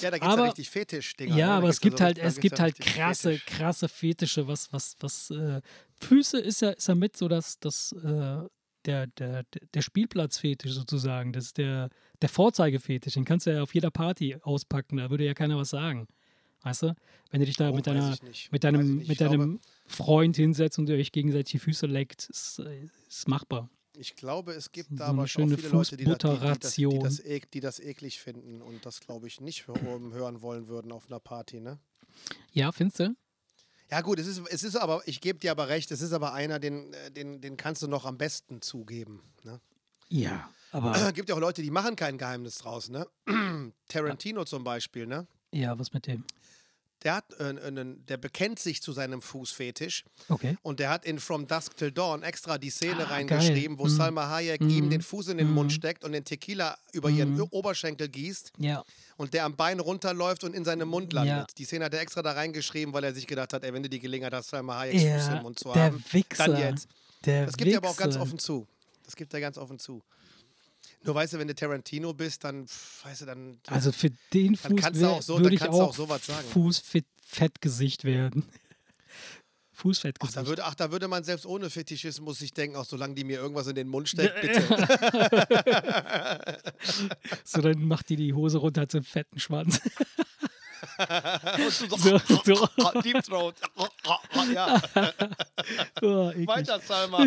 Ja, da gibt's Aber- ja richtig Fetisch-Dinger. Ja, ne? Aber es gibt ja halt, es gibt ja halt krasse, Fetisch. krasse Fetische, was, was, was, äh, Füße ist ja, ist ja mit so das, das, äh, der, der, der Spielplatzfetisch sozusagen. Das ist der, der Vorzeigefetisch. Den kannst du ja auf jeder Party auspacken, da würde ja keiner was sagen. Weißt du? Wenn du dich da Oh, mit deiner, mit deinem, mit deinem Freund hinsetzt und ihr euch gegenseitig die Füße leckt, ist, äh, ist machbar. Ich glaube, es gibt So aber schon schöne viele Leute, die, da, die, die, das, die, das, ek, die das eklig finden und das, glaube ich, nicht hö- hören wollen würden auf einer Party, ne? Ja, findest du? Ja gut, es ist, es ist aber, ich gebe dir aber recht, es ist aber einer, den, äh, den, den kannst du noch am besten zugeben. Ne? Ja, aber Es gibt ja auch Leute, die machen kein Geheimnis draus, ne? Tarantino zum Beispiel, ne? ja, was mit dem? Der hat, äh, einen- der bekennt sich zu seinem Fußfetisch Okay. und der hat in From Dusk Till Dawn extra die Szene Ah, reingeschrieben, geil. wo Mhm. Salma Hayek Mhm. ihm den Fuß in den Mund Mhm. steckt und den Tequila über ihren Mhm. Oberschenkel gießt Ja. und der am Bein runterläuft und in seinem Mund Ja. landet. Die Szene hat er extra da reingeschrieben, weil er sich gedacht hat, ey, wenn du die Gelegenheit hast, Salma Hayeks Fuß Ja, im Mund zu der haben, Wichser. dann jetzt. Der Das gibt er aber auch ganz Wichser. offen zu. Das gibt er ganz offen zu. Nur weißt du, wenn du Tarantino bist, dann, weißt du, dann. Also für den Fuß kannst du wär- auch so- würde ich auch, auch. Fußfettgesicht werden. ach, Fußfettgesicht. da würde, ach, da würde man selbst ohne Fetischismus sich denken, auch solange die mir irgendwas in den Mund steckt, bitte. so, dann macht die die Hose runter, so einen fetten Schwanz. Und du So, so. Deep Throat. ja, Oh, weiter, Salma.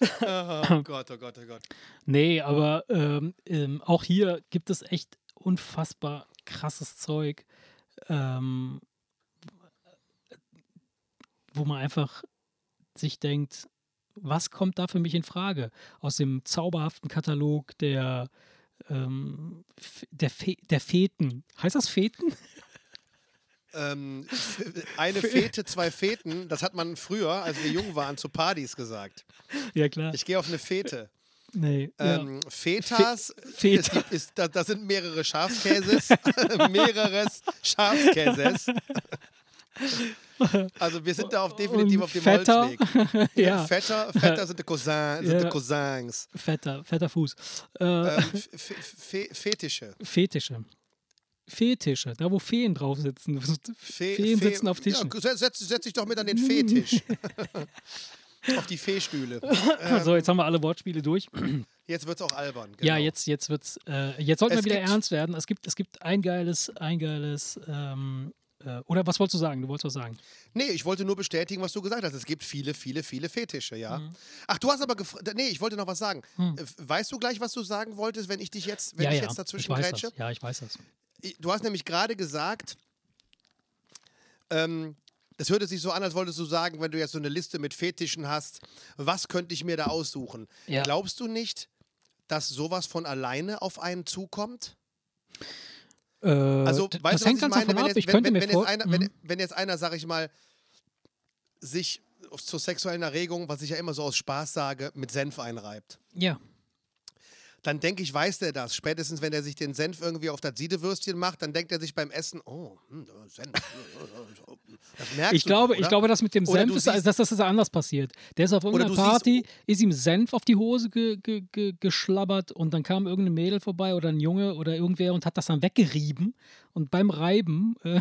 oh Gott, oh Gott, oh Gott. Nee, aber ähm, ähm, auch hier gibt es echt unfassbar krasses Zeug, ähm, wo man einfach sich denkt, was kommt da für mich in Frage? Aus dem zauberhaften Katalog der, ähm, der, Fe der Feten. Heißt das Feten? Ähm, eine Fete, zwei Feten, das hat man früher, als wir jung waren, zu Partys gesagt. ja, klar. Ich gehe auf eine Fete. nee. ja. Ähm, Fetas, Fe- es gibt, ist, da, da sind mehrere Schafskäses, mehreres Schafskäses. Also wir sind da auf definitiv Und auf dem Fetter. Holzweg. ja, Fetter, Fetter sind die Cousins. Sind Ja. die Cousins. fetter, fetter Fuß. Äh, Ähm, Fetische. Fetische. Fetische, da wo Feen drauf sitzen. Fe Feen Fe- sitzen auf Tischen. Ja, setz, setz, dich doch mit an den Fetisch. auf die Feestühle. Ähm, so, jetzt haben wir alle Wortspiele durch. Jetzt wird es auch albern. Ja, genau. jetzt, jetzt wird's, äh, jetzt sollten wir Es wieder gibt- ernst werden. Es gibt, es gibt ein geiles, ein geiles, ähm, äh, oder was wolltest du sagen? Du wolltest was sagen. Nee, ich wollte nur bestätigen, was du gesagt hast. Es gibt viele, viele, viele Fetische, ja. Mhm. Ach, du hast aber gefragt. Nee, ich wollte noch was sagen. Hm. Äh, Weißt du gleich, was du sagen wolltest, wenn ich dich jetzt, wenn ja, ich ja, jetzt dazwischen ich grätsche? das. Ja, ich weiß das. Du hast nämlich gerade gesagt, ähm, Das hörte sich so an, als wolltest du sagen, wenn du jetzt so eine Liste mit Fetischen hast, was könnte ich mir da aussuchen? Ja. Glaubst du nicht, dass sowas von alleine auf einen zukommt? Äh, Also, weißt du, was ich meine? Wenn jetzt, ich wenn, wenn, jetzt einer, Mhm. wenn jetzt einer, sag ich mal, sich zur sexuellen Erregung, was ich ja immer so aus Spaß sage, mit Senf einreibt. ja. Dann denke ich, weiß der das. Spätestens, wenn er sich den Senf irgendwie auf das Siedewürstchen macht, dann denkt er sich beim Essen, oh, hm, Senf. Das merkst Ich du glaube, doch, ich oder? glaube, das mit dem Oder Senf ist, dass das ist anders passiert. Der ist auf Oder irgendeiner Party, ist ihm Senf auf die Hose ge, ge, ge, geschlabbert und dann kam irgendeine Mädel vorbei oder ein Junge oder irgendwer und hat das dann weggerieben und beim Reiben äh,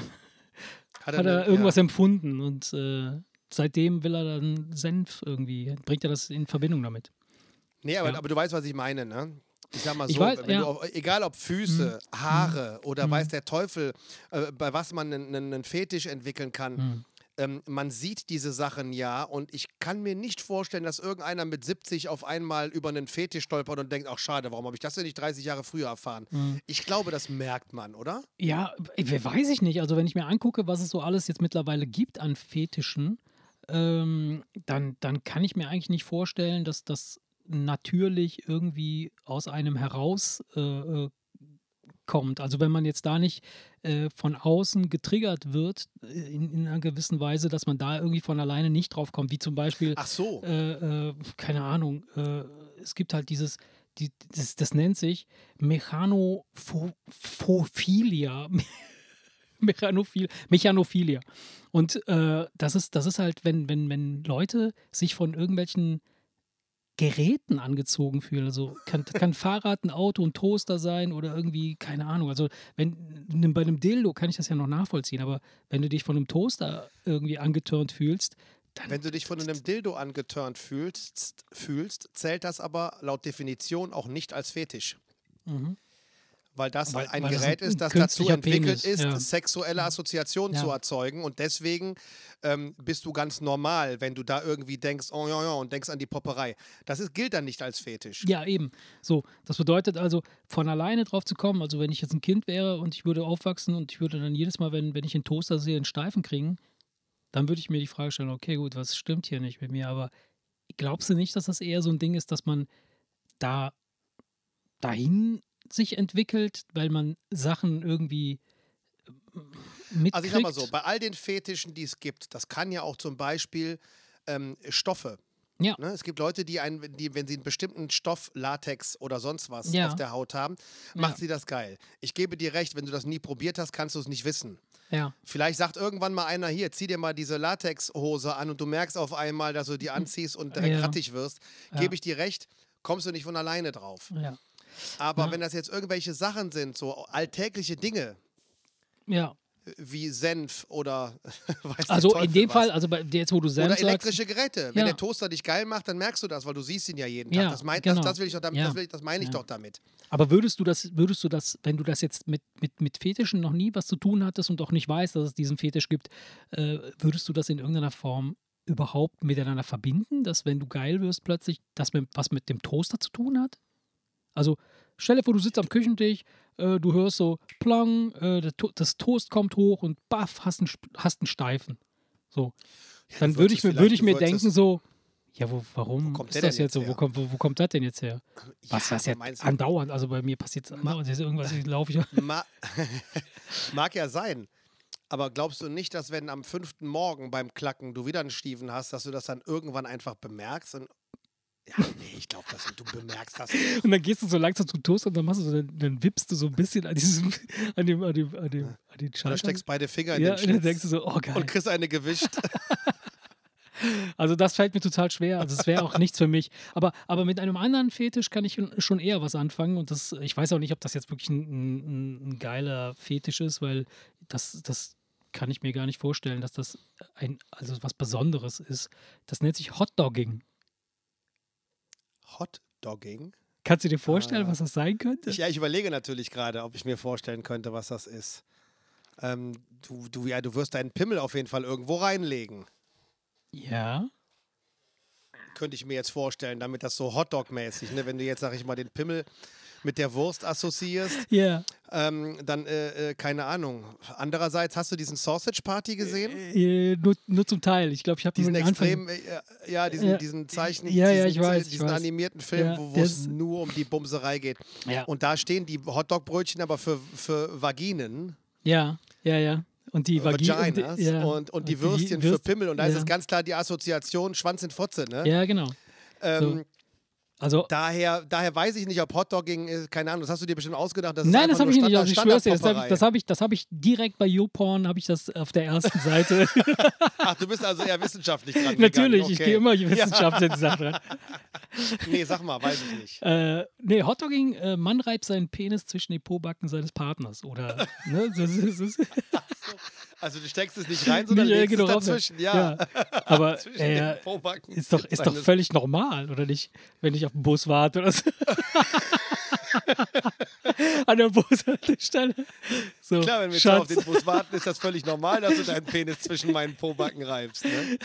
hat er eine- irgendwas ja. empfunden und äh, seitdem will er dann Senf irgendwie, bringt er das in Verbindung damit. Nee, aber, Ja. aber du weißt, was ich meine, ne? Ich sag mal so, weiß, ja. Mhm. du egal ob Füße, Haare oder weiß der Teufel, äh, bei was man einen, Fetisch entwickeln kann, Mhm. ähm, man sieht diese Sachen ja und ich kann mir nicht vorstellen, dass irgendeiner mit 70 auf einmal über einen Fetisch stolpert und denkt, ach schade, warum habe ich das denn nicht 30 Jahre früher erfahren? Mhm. Ich glaube, das merkt man, oder? Ja, wer weiß ich nicht. Also wenn ich mir angucke, was es so alles jetzt mittlerweile gibt an Fetischen, ähm, dann, dann kann ich mir eigentlich nicht vorstellen, dass das natürlich irgendwie aus einem heraus äh, äh, kommt. Also wenn man jetzt da nicht äh, von außen getriggert wird, äh, in, in einer gewissen Weise, dass man da irgendwie von alleine nicht drauf kommt, wie zum Beispiel Ach so. äh, äh, keine Ahnung, äh, es gibt halt dieses, die, das, das nennt sich Mechanophilia. Mechanophil, Mechanophilia. Und das, ist, das ist halt, wenn, wenn, wenn Leute sich von irgendwelchen Geräten angezogen fühlen. Also kann, kann Fahrrad, ein Auto, ein Toaster sein oder irgendwie, keine Ahnung. Also wenn bei einem Dildo kann ich das ja noch nachvollziehen, aber wenn du dich von einem Toaster irgendwie angetörnt fühlst, dann Wenn du dich von einem Dildo angeturnt fühlst, fühlst, zählt das aber laut Definition auch nicht als Fetisch. Mhm. Weil das Weil- ein weil das Gerät ein ist, das dazu entwickelt Penis, ist, ja. sexuelle Assoziationen Ja. zu erzeugen. Und deswegen ähm, bist du ganz normal, wenn du da irgendwie denkst, oh ja, ja, und denkst an die Popperei. Das ist, gilt dann nicht als Fetisch. Ja, eben. So, das bedeutet also, von alleine drauf zu kommen, also wenn ich jetzt ein Kind wäre und ich würde aufwachsen und ich würde dann jedes Mal, wenn, wenn ich einen Toaster sehe, einen Steifen kriegen, dann würde ich mir die Frage stellen, okay, gut, was stimmt hier nicht mit mir? Aber glaubst du nicht, dass das eher so ein Ding ist, dass man da dahin sich entwickelt, weil man Sachen irgendwie äh, mitkriegt? Also ich sag mal so, bei all den Fetischen, die es gibt, das kann ja auch zum Beispiel ähm, Stoffe. Ja. Ne? Es gibt Leute, die, einen, die, wenn sie einen bestimmten Stoff, Latex oder sonst was Ja. auf der Haut haben, macht Ja. sie das geil. Ich gebe dir recht, wenn du das nie probiert hast, kannst du es nicht wissen. Ja, Vielleicht sagt irgendwann mal einer hier, zieh dir mal diese Latexhose an und du merkst auf einmal, dass du die anziehst und direkt Ja. rattig wirst. Gebe ich dir recht, kommst du nicht von alleine drauf. ja, Aber Ja. wenn das jetzt irgendwelche Sachen sind, so alltägliche Dinge ja. wie Senf oder weiß Also in dem was. Fall, also bei jetzt, wo du Oder selbst sagst, elektrische Geräte. Wenn Ja. der Toaster dich geil macht, dann merkst du das, weil du siehst ihn ja jeden Tag. Ja, das, mein, genau. das, das will ich doch damit, das, will, das meine ich doch damit. Aber würdest du das, würdest du das, wenn du das jetzt mit, mit, mit Fetischen noch nie was zu tun hattest und auch nicht weißt, dass es diesen Fetisch gibt, äh, würdest du das in irgendeiner Form überhaupt miteinander verbinden, dass wenn du geil wirst, plötzlich das mit, was mit dem Toaster zu tun hat? Also stell dir vor, du sitzt am Küchentisch, äh, du hörst so Plang, äh, das Toast kommt hoch und baff, hast einen, hast einen Steifen. So. Dann du würde ich mir, es würde ich mir denken so, ja, wo, warum kommt ist das jetzt so? Wo kommt, wo, wo kommt das denn jetzt her? Was Ja, das jetzt du- andauernd? Also bei mir passiert es andauernd. Ist irgendwas, laufe ich. Ma Mag ja sein. Aber glaubst du nicht, dass wenn am fünften Morgen beim Klacken du wieder einen Stiefen hast, dass du das dann irgendwann einfach bemerkst? Und ja, nee, ich glaube, dass du bemerkst das. nicht. Und dann gehst du so langsam zum Toast und dann machst du so, dann, dann wippst du so ein bisschen an diesem, an dem, an dem, an dem, an den Oder Schalter. steckst beide Finger in ja, den und dann denkst du so, oh geil. und kriegst eine gewischt. Also das fällt mir total schwer. Also es wäre auch nichts für mich. Aber, aber mit einem anderen Fetisch kann ich schon eher was anfangen. Und das, ich weiß auch nicht, ob das jetzt wirklich ein, ein, ein geiler Fetisch ist, weil das, das kann ich mir gar nicht vorstellen, dass das ein, also was Besonderes ist. Das nennt sich Hotdogging. Hotdogging. Kannst du dir vorstellen, Ah. was das sein könnte? Ich, ja, ich überlege natürlich gerade, ob ich mir vorstellen könnte, was das ist. Ähm, du, du, ja, du wirst deinen Pimmel auf jeden Fall irgendwo reinlegen. ja. Könnte ich mir jetzt vorstellen, damit das so Hotdog-mäßig, ne? wenn du jetzt, sag ich mal, den Pimmel mit der Wurst assoziierst, Ja. ähm, dann, äh, äh, keine Ahnung. Andererseits, hast du diesen Sausage Party gesehen? Äh, nur, nur zum Teil. Ich glaube, ich habe diesen extrem, äh, ja, diesen, diesen Zeichen, Ja, ja, diesen, ich weiß, diesen animierten Film, Ja, wo, es nur um die Bumserei geht. Und da stehen die Hotdog-Brötchen aber für, für Vaginen, Ja, ja, ja. Und die Vagi Vaginas und, die- und, und die Würstchen für Würst- Pimmel. Und da ist es ganz klar die Assoziation Schwanz in Fotze. Ne? Ja, genau. Ähm, Also, daher, daher weiß ich nicht, ob Hotdogging ist, keine Ahnung, das hast du dir bestimmt ausgedacht. Das ist nein, das habe ich nicht. Also ich schwör's dir, das habe das hab ich, das hab ich direkt bei YouPorn, habe ich das auf der ersten Seite. Ach, du bist also eher wissenschaftlich dran Natürlich, gegangen. ich okay. gehe immer Wissenschaft in die Sache rein. Nee, sag mal, weiß ich nicht. Äh, nee, Hotdogging, äh, Mann reibt seinen Penis zwischen die Pobacken seines Partners. Oder, ne, das ist, das ist, Also du steckst es nicht rein, sondern nicht, legst genau, es dazwischen. Ja, Aber zwischen äh, ist doch, ist doch völlig normal, oder nicht? Wenn ich auf den Bus warte oder so. An der Bushaltestelle. So, Klar, wenn wir jetzt auf den Bus warten, ist das völlig normal, dass du deinen Penis zwischen meinen Pobacken reibst. Ne?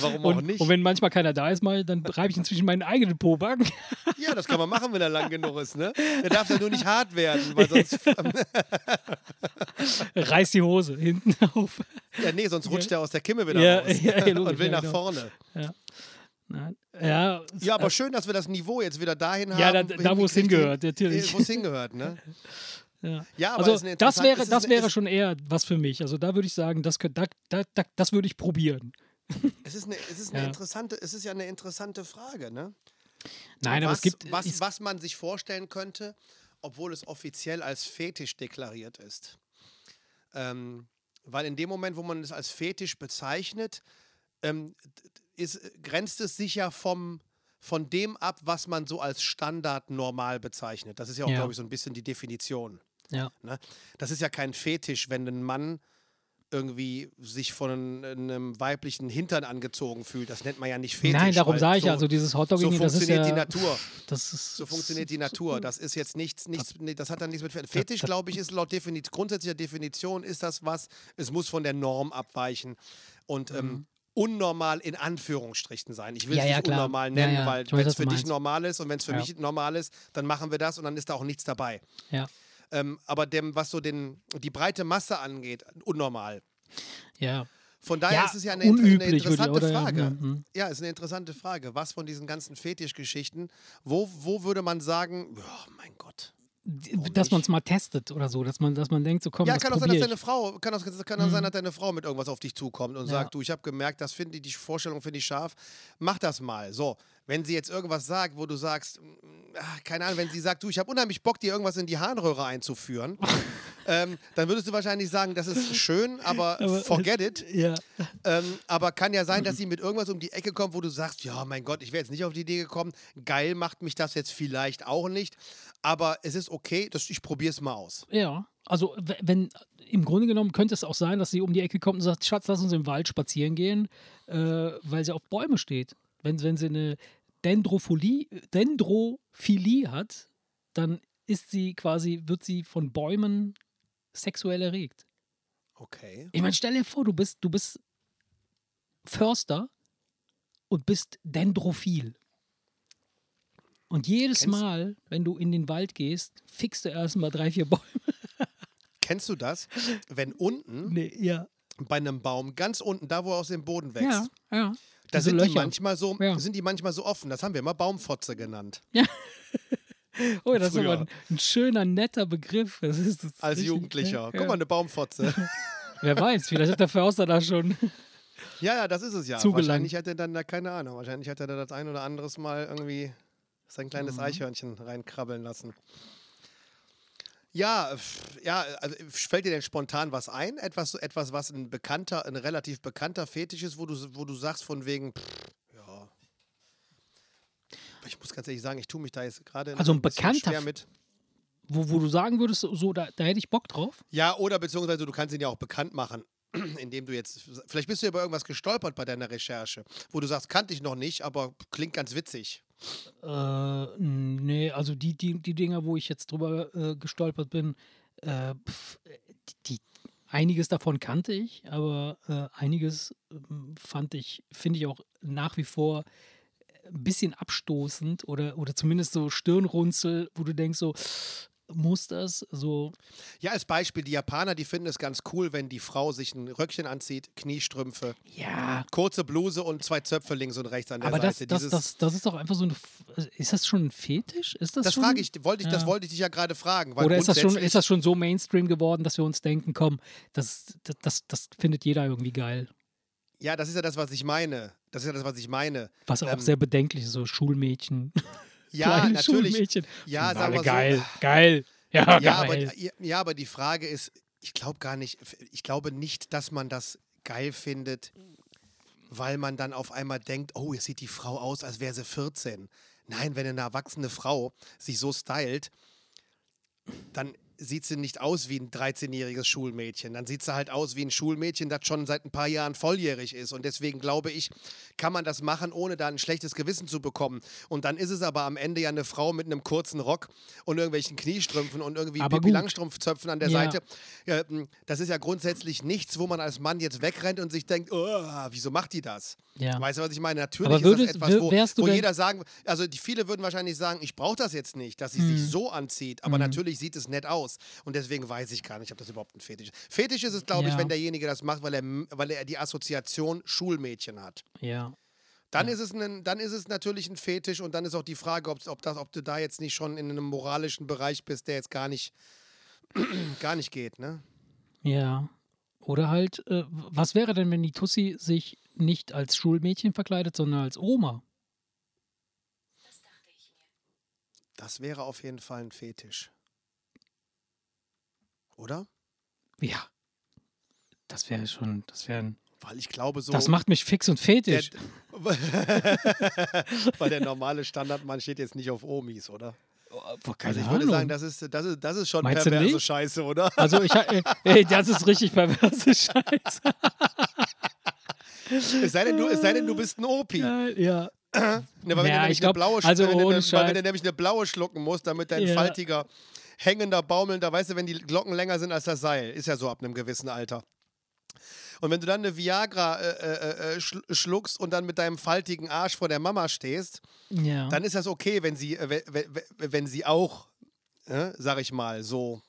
Warum auch und, nicht? und wenn manchmal keiner da ist, mal, dann reibe ich ihn zwischen meinen eigenen Pobacken. ja, das kann man machen, wenn er lang genug ist. Ne? Der darf ja nur nicht hart werden, weil sonst, Reiß die Hose hinten auf. ja, nee, sonst rutscht er aus der Kimme wieder Ja, raus ja, ja, logisch, und will ja, nach genau. vorne. Nein. Ja, Ja, aber schön, dass wir das Niveau jetzt wieder dahin Ja, haben. da- da, wo es hingehört, natürlich. Wo es hingehört, ne? Ja. Ja, aber also das wäre, das eine- wäre schon eher was für mich. Also da würde ich sagen, das, da, da, da, das würde ich probieren. Es ist, eine, es, ist eine Ja. interessante, es ist ja eine interessante Frage, ne? Nein, aber was, es gibt. was, es, was man sich vorstellen könnte, obwohl es offiziell als Fetisch deklariert ist. Ähm, weil in dem Moment, wo man es als Fetisch bezeichnet, ähm, ist, grenzt es sich ja vom, von dem ab, was man so als Standard normal bezeichnet. Das ist ja auch, Ja. glaube ich, so ein bisschen die Definition. ja. Ne? Das ist ja kein Fetisch, wenn ein Mann irgendwie sich von einem weiblichen Hintern angezogen fühlt. Das nennt man ja nicht Fetisch. Nein, darum sage ich so, ja, also dieses so Hotdogging, das ist funktioniert ja. die Natur. Ist, So funktioniert die Natur. Das ist jetzt nichts, nichts nee, das hat dann nichts mit Fe- das- Fetisch, glaube ich, ist laut Defini grundsätzlicher Definition ist das was, es muss von der Norm abweichen und ähm, unnormal in Anführungsstrichen sein. Ich will Mhm. Ja, es ja, nicht klar. unnormal nennen, ja, weil wenn es für dich normal ist und wenn es für mich normal ist, dann machen wir das und dann ist da auch nichts dabei. Ähm, aber dem, was so den, die breite Masse angeht, unnormal. Ja. Von daher ist es ja eine, eine unüblich, ich, interessante oder? Frage. ja, hm. Ja, ist eine interessante Frage. Was von diesen ganzen Fetischgeschichten, wo, wo würde man sagen, oh mein Gott. Dass man es mal testet oder so, dass man, dass man denkt, so komm, ja, kann auch sein, dass deine. Frau, kann auch, kann auch sein, dass deine Frau mit irgendwas auf dich zukommt und Ja. sagt, du, ich habe gemerkt, das finde ich, die Vorstellung finde ich scharf, mach das mal. So, wenn sie jetzt irgendwas sagt, wo du sagst, mm, ah, keine Ahnung, wenn sie sagt, du, ich habe unheimlich Bock, dir irgendwas in die Harnröhre einzuführen, ähm, dann würdest du wahrscheinlich sagen, das ist schön, aber, Aber- forget it. Ja. Ähm, aber kann ja sein, dass sie mit irgendwas um die Ecke kommt, wo du sagst, ja, mein Gott, ich wäre jetzt nicht auf die Idee gekommen. Geil macht mich das jetzt vielleicht auch nicht. Aber es ist okay, das, ich probiere es mal aus. Ja, also wenn im Grunde genommen könnte es auch sein, dass sie um die Ecke kommt und sagt, Schatz, lass uns im Wald spazieren gehen, äh, weil sie auf Bäume steht. Wenn, wenn sie eine Dendrophilie, Dendrophilie hat, dann ist sie quasi, wird sie von Bäumen sexuell erregt. Okay. Ich meine, stell dir vor, du bist, du bist Förster und bist Dendrophil. Und jedes Kennst- Mal, wenn du in den Wald gehst, fixst du erstmal drei, vier Bäume. Kennst du das? Wenn unten Nee, ja. bei einem Baum, ganz unten, da wo er aus dem Boden wächst, Ja, ja. da Diese sind die, manchmal so, Ja. sind die manchmal so offen. Das haben wir immer Baumfotze genannt. Oh, das ist Früher. aber ein, ein schöner, netter Begriff. Das ist, das ist Als richtig- Jugendlicher. Ja, Guck mal, eine Baumfotze. Wer weiß, vielleicht hat der Förster da schon. ja, ja, das ist es ja. Zugelangt. Wahrscheinlich hat er dann da, keine Ahnung, wahrscheinlich hat er da das ein oder anderes Mal irgendwie sein kleines Mhm. Eichhörnchen reinkrabbeln lassen. Ja, ja, also fällt dir denn spontan was ein? Etwas, etwas was ein bekannter, ein relativ bekannter Fetisch ist, wo du, wo du sagst von wegen, pff, ja. Ich muss ganz ehrlich sagen, ich tue mich da jetzt gerade Also ein bekannter schwer mit. Wo, wo du sagen würdest, so, da, da hätte ich Bock drauf. Ja, oder beziehungsweise du kannst ihn ja auch bekannt machen, indem du jetzt, vielleicht bist du über irgendwas gestolpert bei deiner Recherche, wo du sagst, kannte ich noch nicht, aber klingt ganz witzig. Äh, nee, also die, die, die Dinger, wo ich jetzt drüber äh, gestolpert bin, äh, pf, die, einiges davon kannte ich, aber äh, einiges ähm, fand ich, finde ich auch nach wie vor ein bisschen abstoßend oder, oder zumindest so Stirnrunzel, wo du denkst so, muss das so. Ja, als Beispiel, die Japaner, die finden es ganz cool, wenn die Frau sich ein Röckchen anzieht, Kniestrümpfe, Ja, kurze Bluse und zwei Zöpfe links und rechts an der aber das, Seite. das, das, das ist doch einfach so eine. F- Ist das schon ein Fetisch? Ist das, das schon, frage ich, wollte ich, das Ja. wollte ich dich ja gerade fragen. Weil Oder ist das, schon, ist das schon so Mainstream geworden, dass wir uns denken, komm, das, das, das, das findet jeder irgendwie geil. Ja, das ist ja das, was ich meine. Das ist ja das, was ich meine. Was auch Ähm, sehr bedenklich ist, so Schulmädchen. Ja, kleine natürlich. Schulmädchen. Ja, Finden sagen wir so. geil, geil. Ja, Ja, aber, geil. ja, ja, aber die Frage ist, ich glaube gar nicht, ich glaube nicht, dass man das geil findet, weil man dann auf einmal denkt, oh, jetzt sieht die Frau aus, als wäre sie 14. Nein, wenn eine erwachsene Frau sich so stylt, dann sieht sie nicht aus wie ein 13-jähriges Schulmädchen. Dann sieht sie halt aus wie ein Schulmädchen, das schon seit ein paar Jahren volljährig ist. Und deswegen glaube ich, kann man das machen, ohne da ein schlechtes Gewissen zu bekommen. Und dann ist es aber am Ende ja eine Frau mit einem kurzen Rock und irgendwelchen Kniestrümpfen und irgendwie Aber Pippi gut. Langstrumpfzöpfen an der Ja. Seite. Ja, m, das ist ja grundsätzlich nichts, wo man als Mann jetzt wegrennt und sich denkt, oh, wieso macht die das? Ja. Weißt du, was ich meine? Natürlich Aber ist würdest- das etwas, wo, wo jeder sagen, also die viele würden wahrscheinlich sagen, ich brauche das jetzt nicht, dass sie Mhm. sich so anzieht. Aber natürlich sieht es nett aus. Und deswegen weiß ich gar nicht, ob das überhaupt ein Fetisch ist. Fetisch ist es, glaube ich, Ja. wenn derjenige das macht, weil er, weil er die Assoziation Schulmädchen hat. ja. Dann, ist es ein, dann ist es natürlich ein Fetisch und dann ist auch die Frage, ob, ob, das, ob du da jetzt nicht schon in einem moralischen Bereich bist, der jetzt gar nicht, gar nicht geht, ne? Ja. Oder halt, äh, was wäre denn, wenn die Tussi sich nicht als Schulmädchen verkleidet, sondern als Oma? Das wäre auf jeden Fall ein Fetisch. Oder? Ja. Das wäre schon, das wäre ein. Weil ich glaube so. Das macht mich fix und fetisch. der, Weil der normale Standardmann steht jetzt nicht auf Omis, oder? Boah, keine Also ich würde Ahnung. sagen, das ist, das ist, das ist schon Meinst perverse? Scheiße, oder? Also ich, äh, ey, das ist richtig perverse Scheiße. Es sei denn, du, es sei denn, du bist ein Opi. Geil, ja. Ne, weil wenn Ja, du nämlich ich glaub, eine blaue, also wenn du, weil wenn du nämlich eine blaue schlucken musst, damit dein Ja. faltiger, hängender, baumelnder, weißt du, wenn die Glocken länger sind als das Seil, ist ja so ab einem gewissen Alter. Und wenn du dann eine Viagra äh, äh, äh, schl schluckst und dann mit deinem faltigen Arsch vor der Mama stehst, Ja. dann ist das okay, wenn sie, äh, we- we- we- wenn sie auch, äh, sag ich mal, so,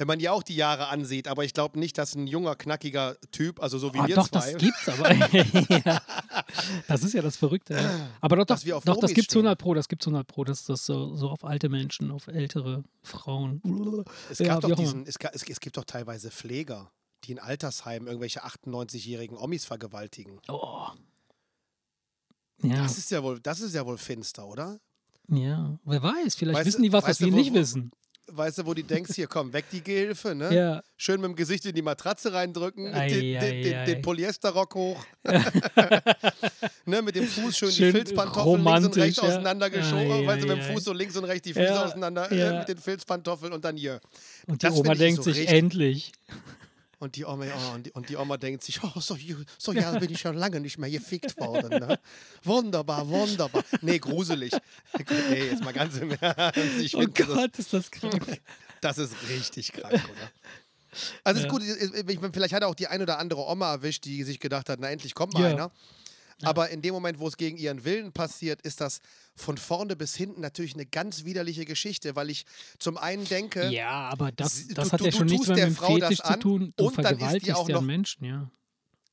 wenn man ihr auch die Jahre ansieht, aber ich glaube nicht, dass ein junger, knackiger Typ, also so wie Ah, wir doch, zwei, das gibt's aber. ja. Das ist ja das Verrückte. Ja. Aber doch, doch, doch das gibt's stehen. 100 Pro, das gibt's 100 Pro, dass das so, so auf alte Menschen, auf ältere Frauen. Es, Ja, gab doch diesen, es, es, es gibt doch teilweise Pfleger, die in Altersheimen irgendwelche 98-jährigen Omis vergewaltigen. Oh. Ja, Das ist ja wohl, das ist ja wohl finster, oder? ja. Wer weiß, vielleicht Weißt wissen die was, was wir nicht wissen. Weißt du, wo du denkst, hier komm, weg die Gehilfe, ne? Ja. Schön mit dem Gesicht in die Matratze reindrücken, Ei, den, ei, den, ei. den Polyesterrock hoch. ne, mit dem Fuß schön, Schön die Filzpantoffeln links und rechts ja. auseinandergeschoben. Ei, weißt du, mit dem. Fuß so links und rechts die Füße auseinander äh, mit den Filzpantoffeln und dann hier. Und die Das Oma denkt so sich, endlich. Und die Oma, oh, und, die, und die Oma denkt sich, oh, so, so ja, bin ich schon lange nicht mehr gefickt worden. Ne? Wunderbar, wunderbar. Nee, gruselig. Nee, jetzt mal ganz im Ernst. Ich Oh find, das, Gott, ist das krank. das ist richtig krank, oder? Also Ja. ist gut, vielleicht hat er auch die ein oder andere Oma erwischt, die sich gedacht hat, na endlich kommt mal Ja. einer. Aber in dem Moment, wo es gegen ihren Willen passiert, ist das von vorne bis hinten natürlich eine ganz widerliche Geschichte, weil ich zum einen denke, Ja, aber das, das du- hat ja schon nichts tust mehr der mit Frau das Fetisch zu tun. Du und dann ist die auch noch- Menschen, ja.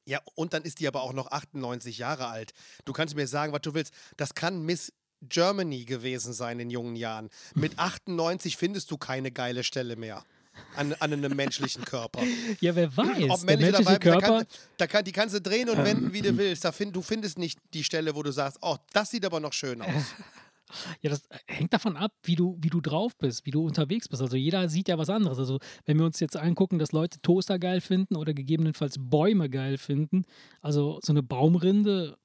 Ja, und dann ist die aber auch noch 98 Jahre alt. Du kannst mir sagen, was du willst. Das kann Miss Germany gewesen sein in jungen Jahren. Mit 98 findest du keine geile Stelle mehr an, an einem menschlichen Körper. Ja, wer weiß. Ob männlich oder weiblich, da, Körper. kann, da kann, die kannst du drehen und wenden, wie du willst. Da find, du findest nicht die Stelle, wo du sagst, oh, das sieht aber noch schön aus. Ja, das hängt davon ab, wie du, wie du drauf bist, wie du unterwegs bist. Also jeder sieht ja was anderes. Also wenn wir uns jetzt angucken, dass Leute Toaster geil finden oder gegebenenfalls Bäume geil finden, also so eine Baumrinde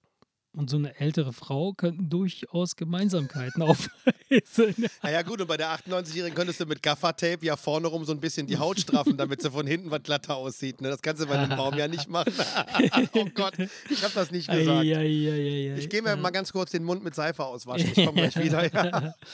und so eine ältere Frau könnten durchaus Gemeinsamkeiten aufweisen. Naja, gut, und bei der 98-Jährigen könntest du mit Gaffertape ja vorne rum so ein bisschen die Haut straffen, damit sie von hinten was glatter aussieht. Ne? Das kannst du bei einem Baum ja nicht machen. oh Gott, ich habe das nicht gesagt. Eieieiei. Ich gehe mir mal ganz kurz den Mund mit Seife auswaschen. Ich komme gleich wieder.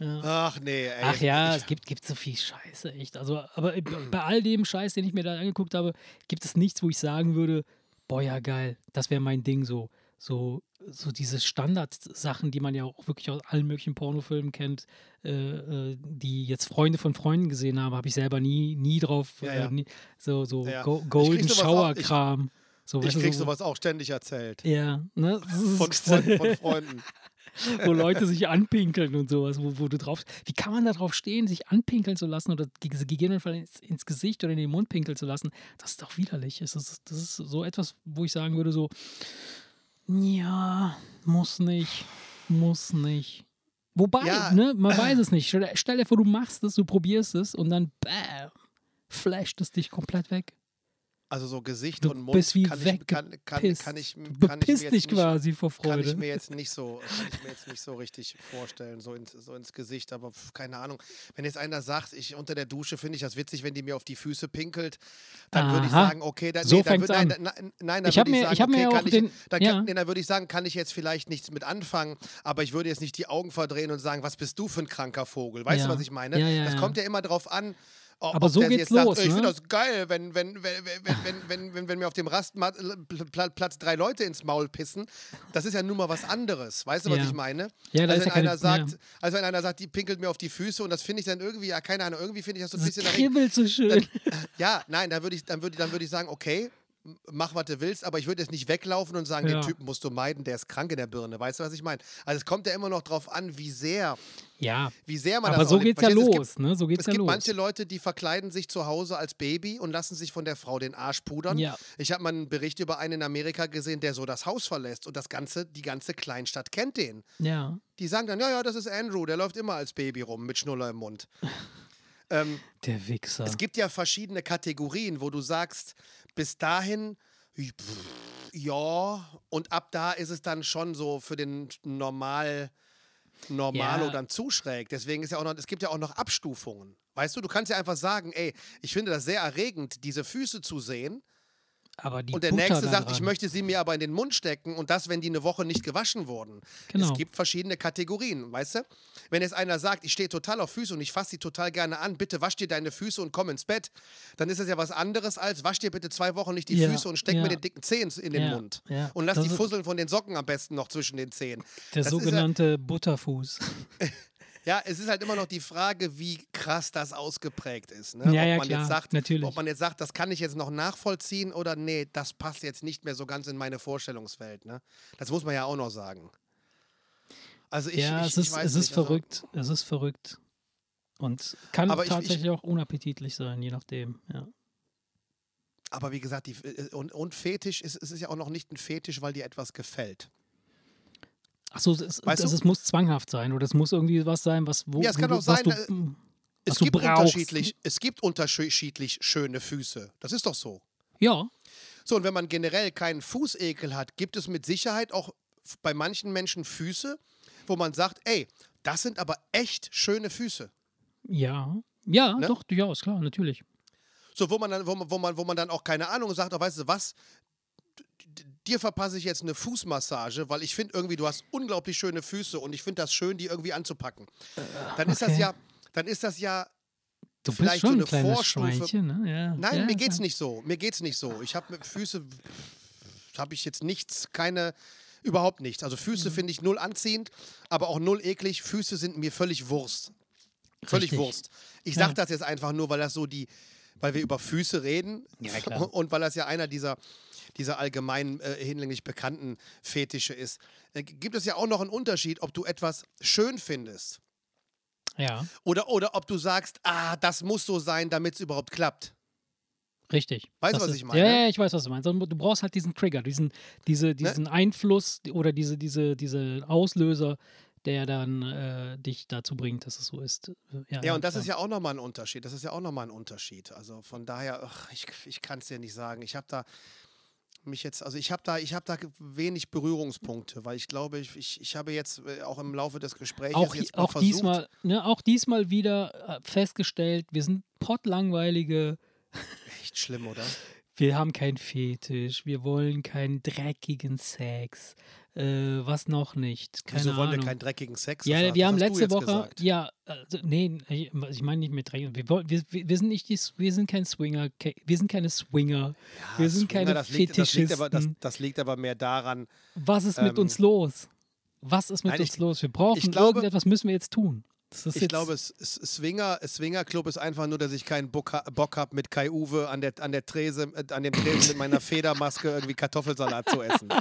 Ja. Ach nee, ey. Ach ja, es gibt, gibt so viel Scheiße, echt. Also, aber bei all dem Scheiß, den ich mir da angeguckt habe, gibt es nichts, wo ich sagen würde, boah, ja geil, das wäre mein Ding so. So, so diese Standardsachen, die man ja auch wirklich aus allen möglichen Pornofilmen kennt, äh, äh, die jetzt Freunde von Freunden gesehen haben, habe ich selber nie, nie drauf, Ja, äh, ja. nie, so, so Ja. Go Golden Shower-Kram. So, Ich krieg so, sowas auch ständig erzählt. Ja, ne? Von, voll- von, Freunden. wo Leute sich anpinkeln und sowas, wo, wo du drauf. Wie kann man da drauf stehen, sich anpinkeln zu lassen oder ge- gegebenenfalls ins, ins Gesicht oder in den Mund pinkeln zu lassen? Das ist doch widerlich. Das ist, das ist so etwas, wo ich sagen würde: so, ja, muss nicht, muss nicht. Wobei, Ja. ne, man weiß es nicht. Stell, stell dir vor, du machst es, du probierst es und dann bam, flasht es dich komplett weg. Also so Gesicht Du und Mund bist wie kann, ich, kann, kann, kann ich, kann ich mir jetzt dich nicht, quasi vor Kann ich Freude. mir jetzt nicht so, kann ich mir jetzt nicht so richtig vorstellen, so ins, so ins Gesicht, aber keine Ahnung. Wenn jetzt einer sagt, ich unter der Dusche finde ich das witzig, wenn die mir auf die Füße pinkelt, dann würde ich sagen, okay, dann, So nee, dann würd, nein, an. nein, nein, dann Ich würde ich mir- sagen, ich mir okay, auch kann ich, den- dann, ja. kann, nee, dann würde ich sagen, kann ich jetzt vielleicht nichts mit anfangen, aber ich würde jetzt nicht die Augen verdrehen und sagen, was bist du für ein kranker Vogel? Weißt Ja. du, was ich meine? Ja, das kommt ja immer drauf an. Ob, aber so ob geht's los. Sagt, ne? Ich finde das geil, wenn, wenn, wenn, wenn, wenn, wenn, wenn, mir auf dem Rastplatz äh, drei Leute ins Maul pissen. Das ist ja nun mal was anderes. Weißt du, was ja. ich meine? Ja, da also ist wenn ja einer keine, sagt, ja. als wenn einer sagt, die pinkelt mir auf die Füße und das finde ich dann irgendwie, ja, keine Ahnung, irgendwie finde ich das so ein das bisschen. Das kribbelt so schön. Dann, ja, nein, dann würde ich, würd, dann würd ich sagen, okay, mach, was du willst, aber ich würde jetzt nicht weglaufen und sagen, Ja. den Typen musst du meiden, der ist krank in der Birne. Weißt du, was ich meine? Also es kommt ja immer noch drauf an, wie sehr, Ja, wie sehr man aber das so geht's ja los, ne? So geht's Es ja gibt los. manche Leute, die verkleiden sich zu Hause als Baby und lassen sich von der Frau den Arsch pudern. Ja. Ich habe mal einen Bericht über einen in Amerika gesehen, der so das Haus verlässt und das ganze, die ganze Kleinstadt kennt den. ja, Die sagen dann, ja, ja, das ist Andrew, der läuft immer als Baby rum mit Schnuller im Mund. ähm, der Wichser. es gibt ja verschiedene Kategorien, wo du sagst, bis dahin, ja, und ab da ist es dann schon so für den Normal, Normalo Ja. dann zu schräg. Deswegen ist ja auch noch, es gibt ja auch noch Abstufungen. Weißt du, du kannst ja einfach sagen, ey, ich finde das sehr erregend, diese Füße zu sehen. Aber die und der Butter nächste sagt, dran. ich möchte sie mir aber in den Mund stecken und das, wenn die eine Woche nicht gewaschen wurden. Genau. Es gibt verschiedene Kategorien, weißt du? Wenn jetzt einer sagt, ich stehe total auf Füße und ich fasse sie total gerne an, bitte wasch dir deine Füße und komm ins Bett, dann ist das ja was anderes als wasch dir bitte zwei Wochen nicht die Ja, Füße und steck ja. mir den dicken Zehen in den Ja, Mund. Und lass Das die Fusseln von den Socken am besten noch zwischen den Zehen. Der das ist ja- sogenannte Butterfuß. Ja, es ist halt immer noch die Frage, wie krass das ausgeprägt ist. Ne? Ja, ob ja, man klar, jetzt sagt, natürlich. Ob man jetzt sagt, das kann ich jetzt noch nachvollziehen oder nee, das passt jetzt nicht mehr so ganz in meine Vorstellungswelt. Ne? Das muss man ja auch noch sagen. Also ich, ja, ich, es ist, weiß es ist nicht, also- verrückt. Es ist verrückt. Und kann Aber ich- ich- tatsächlich auch unappetitlich sein, je nachdem. Ja. Aber wie gesagt, die, äh, und, und Fetisch ist, es ist ja auch noch nicht ein Fetisch, weil dir etwas gefällt. Achso, es, Weißt du? es muss zwanghaft sein oder es muss irgendwie was sein, was wo, Ja, es kann auch sein, du, äh, mm, Es gibt, unterschiedlich, es gibt unterschiedlich schöne Füße. Das ist doch so. Ja, So, und wenn man generell keinen Fußekel hat, gibt es mit Sicherheit auch bei manchen Menschen Füße, wo man sagt, ey, das sind aber echt schöne Füße. ja, ja, Ne? doch, durchaus, klar, natürlich. So, wo man dann, wo man, wo man, wo man dann auch keine Ahnung sagt, oh, weißt du was, dir verpasse ich jetzt eine Fußmassage, weil ich finde irgendwie, du hast unglaublich schöne Füße und ich finde das schön, die irgendwie anzupacken. Dann ist das okay. ja, dann ist das ja Du bist Vielleicht so schon eine ein Vorstufe. Ne? Ja, Nein, ja, mir geht's ja. nicht so. Mir geht's nicht so. Ich habe mit Füße habe ich jetzt nichts, keine überhaupt nichts. Also Füße Mhm. finde ich null anziehend, aber auch null eklig. Füße sind mir völlig Wurst. Völlig Richtig. Wurst. Ich sage das jetzt einfach nur, weil das so die, weil wir über Füße reden und weil das ja einer dieser dieser allgemein äh, hinlänglich bekannten Fetische ist. Äh, gibt es ja auch noch einen Unterschied, ob du etwas schön findest Ja, oder, oder ob du sagst, ah, das muss so sein, damit es überhaupt klappt. richtig. Weißt du, was ist- ich meine? Ja, ja, ich weiß, was du meinst. Du brauchst halt diesen Trigger, diesen, Ne? diese, diesen Einfluss oder diese, diese, diese Auslöser, der dann äh, dich dazu bringt, dass es so ist. Ja, Ja, und das klar. ist ja auch nochmal ein Unterschied. Das ist ja auch nochmal ein Unterschied. Also von daher, ach, ich, ich kann es dir nicht sagen. Ich habe da mich jetzt, also ich habe da, ich habe da wenig Berührungspunkte, weil ich glaube, ich, ich, ich habe jetzt äh, auch im Laufe des Gesprächs auch, jetzt auch versucht, diesmal, ne, auch diesmal wieder äh, festgestellt, wir sind pottlangweilige, echt schlimm, oder? wir haben keinen Fetisch, wir wollen keinen dreckigen Sex. Äh, was noch nicht? Keine Wieso wollen wir Ahnung. keinen dreckigen Sex? Ja, wir haben letzte Woche, gesagt? ja, also, nee, ich ich meine nicht mit Drängen. Wir, wir, wir wir sind nicht die, wir sind kein Swinger, wir sind keine Swinger. Ja, wir sind Swinger, keine das liegt, das, liegt aber, das, das liegt aber mehr daran, Was ist mit ähm, uns los? Was ist mit nein, uns ich- los? Wir brauchen ich glaube- irgendetwas, müssen wir jetzt tun. Ich glaube, Swinger, Swinger Club ist einfach nur, dass ich keinen Bock, ha- Bock habe, mit Kai Uwe an der, an der Trese, äh, an dem Tresen mit meiner Federmaske irgendwie Kartoffelsalat zu essen.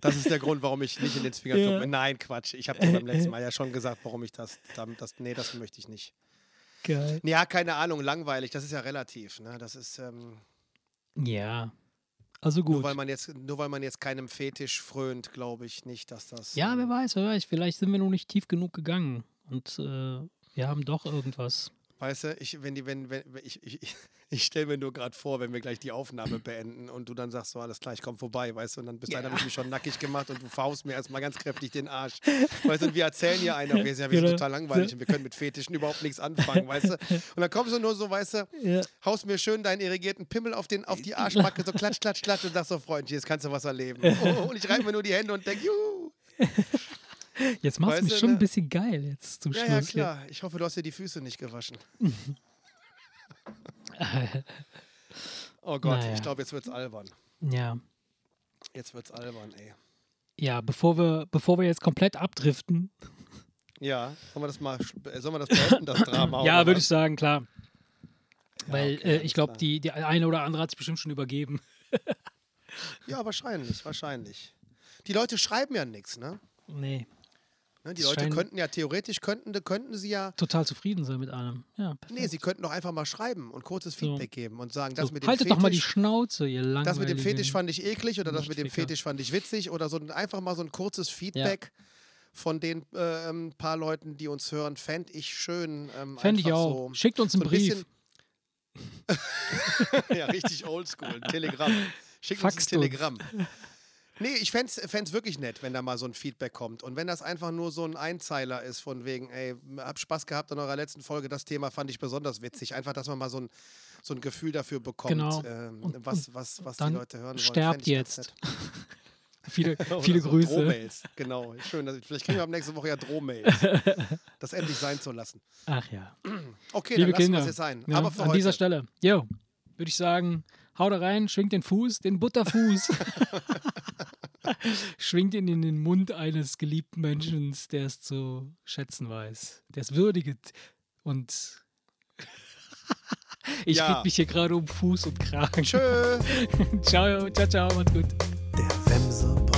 Das ist der Grund, warum ich nicht in den Swinger Club Ja. bin. Nein, Quatsch. Ich habe dir beim letzten Mal ja schon gesagt, warum ich das, damit das. Nee, das möchte ich nicht. geil. Ja, keine Ahnung, langweilig. Das ist ja relativ. Ne? Das ist. Ähm, Ja. Also nur, gut. weil man jetzt, nur weil man jetzt keinem Fetisch frönt, glaube ich nicht, dass das. Ja, wer ähm, weiß, wer weiß. Vielleicht sind wir noch nicht tief genug gegangen. Und äh, wir haben doch irgendwas. Weißt du, ich, wenn die, wenn, wenn, ich, ich, ich, stelle mir nur gerade vor, wenn wir gleich die Aufnahme beenden und du dann sagst, so alles klar, ich komm vorbei, weißt du, und dann bis dahin habe ich mich schon nackig gemacht und du faust mir erstmal ganz kräftig den Arsch. Weißt du, und wir erzählen hier einer, wir sind, ja, wir sind Genau. total langweilig und wir können mit Fetischen überhaupt nichts anfangen, weißt du. Und dann kommst du nur so, weißt du, Ja. haust mir schön deinen irrigierten Pimmel auf, den, auf die Arschbacke, so klatsch, klatsch, klatsch und sagst so, Freundchen, jetzt kannst du was erleben. Oh, und ich reibe mir nur die Hände und denk, juhu. Jetzt machst Weißt du mich schon ne? ein bisschen geil jetzt zum Ja, Schluss. ja, klar. Ich hoffe, du hast dir die Füße nicht gewaschen. Oh Gott, Naja. ich glaube, jetzt wird's albern. Ja. Jetzt wird's albern, ey. Ja, bevor wir, bevor wir jetzt komplett abdriften. Ja, sollen wir das mal, äh, sollen wir das beenden, das Drama? ja, würde ich sagen, klar. Weil okay, äh, ich glaube, die, die eine oder andere hat sich bestimmt schon übergeben. Ja, wahrscheinlich, wahrscheinlich. Die Leute schreiben ja nichts, ne? Nee, Ne, Die Es Leute könnten ja theoretisch, könnten, könnten sie ja, total zufrieden sein mit allem. Ja, perfekt. nee, sie könnten doch einfach mal schreiben und kurzes So. Feedback geben und sagen, das so, mit dem haltet Fetisch, doch mal die Schnauze, ihr langweiligen. das mit dem Fetisch fand ich eklig oder das mit dem. Fetisch fand ich witzig oder so einfach mal so ein kurzes Feedback von den ähm, paar Leuten, die uns hören, fände ich schön. Ähm, Fände ich auch. So, Schickt uns einen so ein Brief. bisschen- ja, richtig oldschool. Telegramm. Schickt uns ein Faxt uns. Nee, ich fände es wirklich nett, wenn da mal so ein Feedback kommt. Und wenn das einfach nur so ein Einzeiler ist, von wegen, ey, hab Spaß gehabt an eurer letzten Folge, das Thema fand ich besonders witzig. Einfach, dass man mal so ein, so ein Gefühl dafür bekommt, Genau. ähm, Und- was, was, was die Leute hören wollen. sterbt jetzt. Viele, viele so Grüße. Drohmails, genau. Schön, dass, vielleicht kriegen wir ab nächste Woche ja Drohmails. das endlich sein zu lassen. Ach ja. Okay, Liebe dann lassen wir Kinder. es jetzt sein. Ja, Aber an heute. dieser Stelle, jo, würde ich sagen, haut da rein, schwingt den Fuß, den Butterfuß. schwingt ihn in den Mund eines geliebten Menschen, der es zu schätzen weiß, der es würdigt. Und ich Ja. mich hier gerade um Fuß und Kragen. Tschö. ciao, ciao, ciao, macht's gut.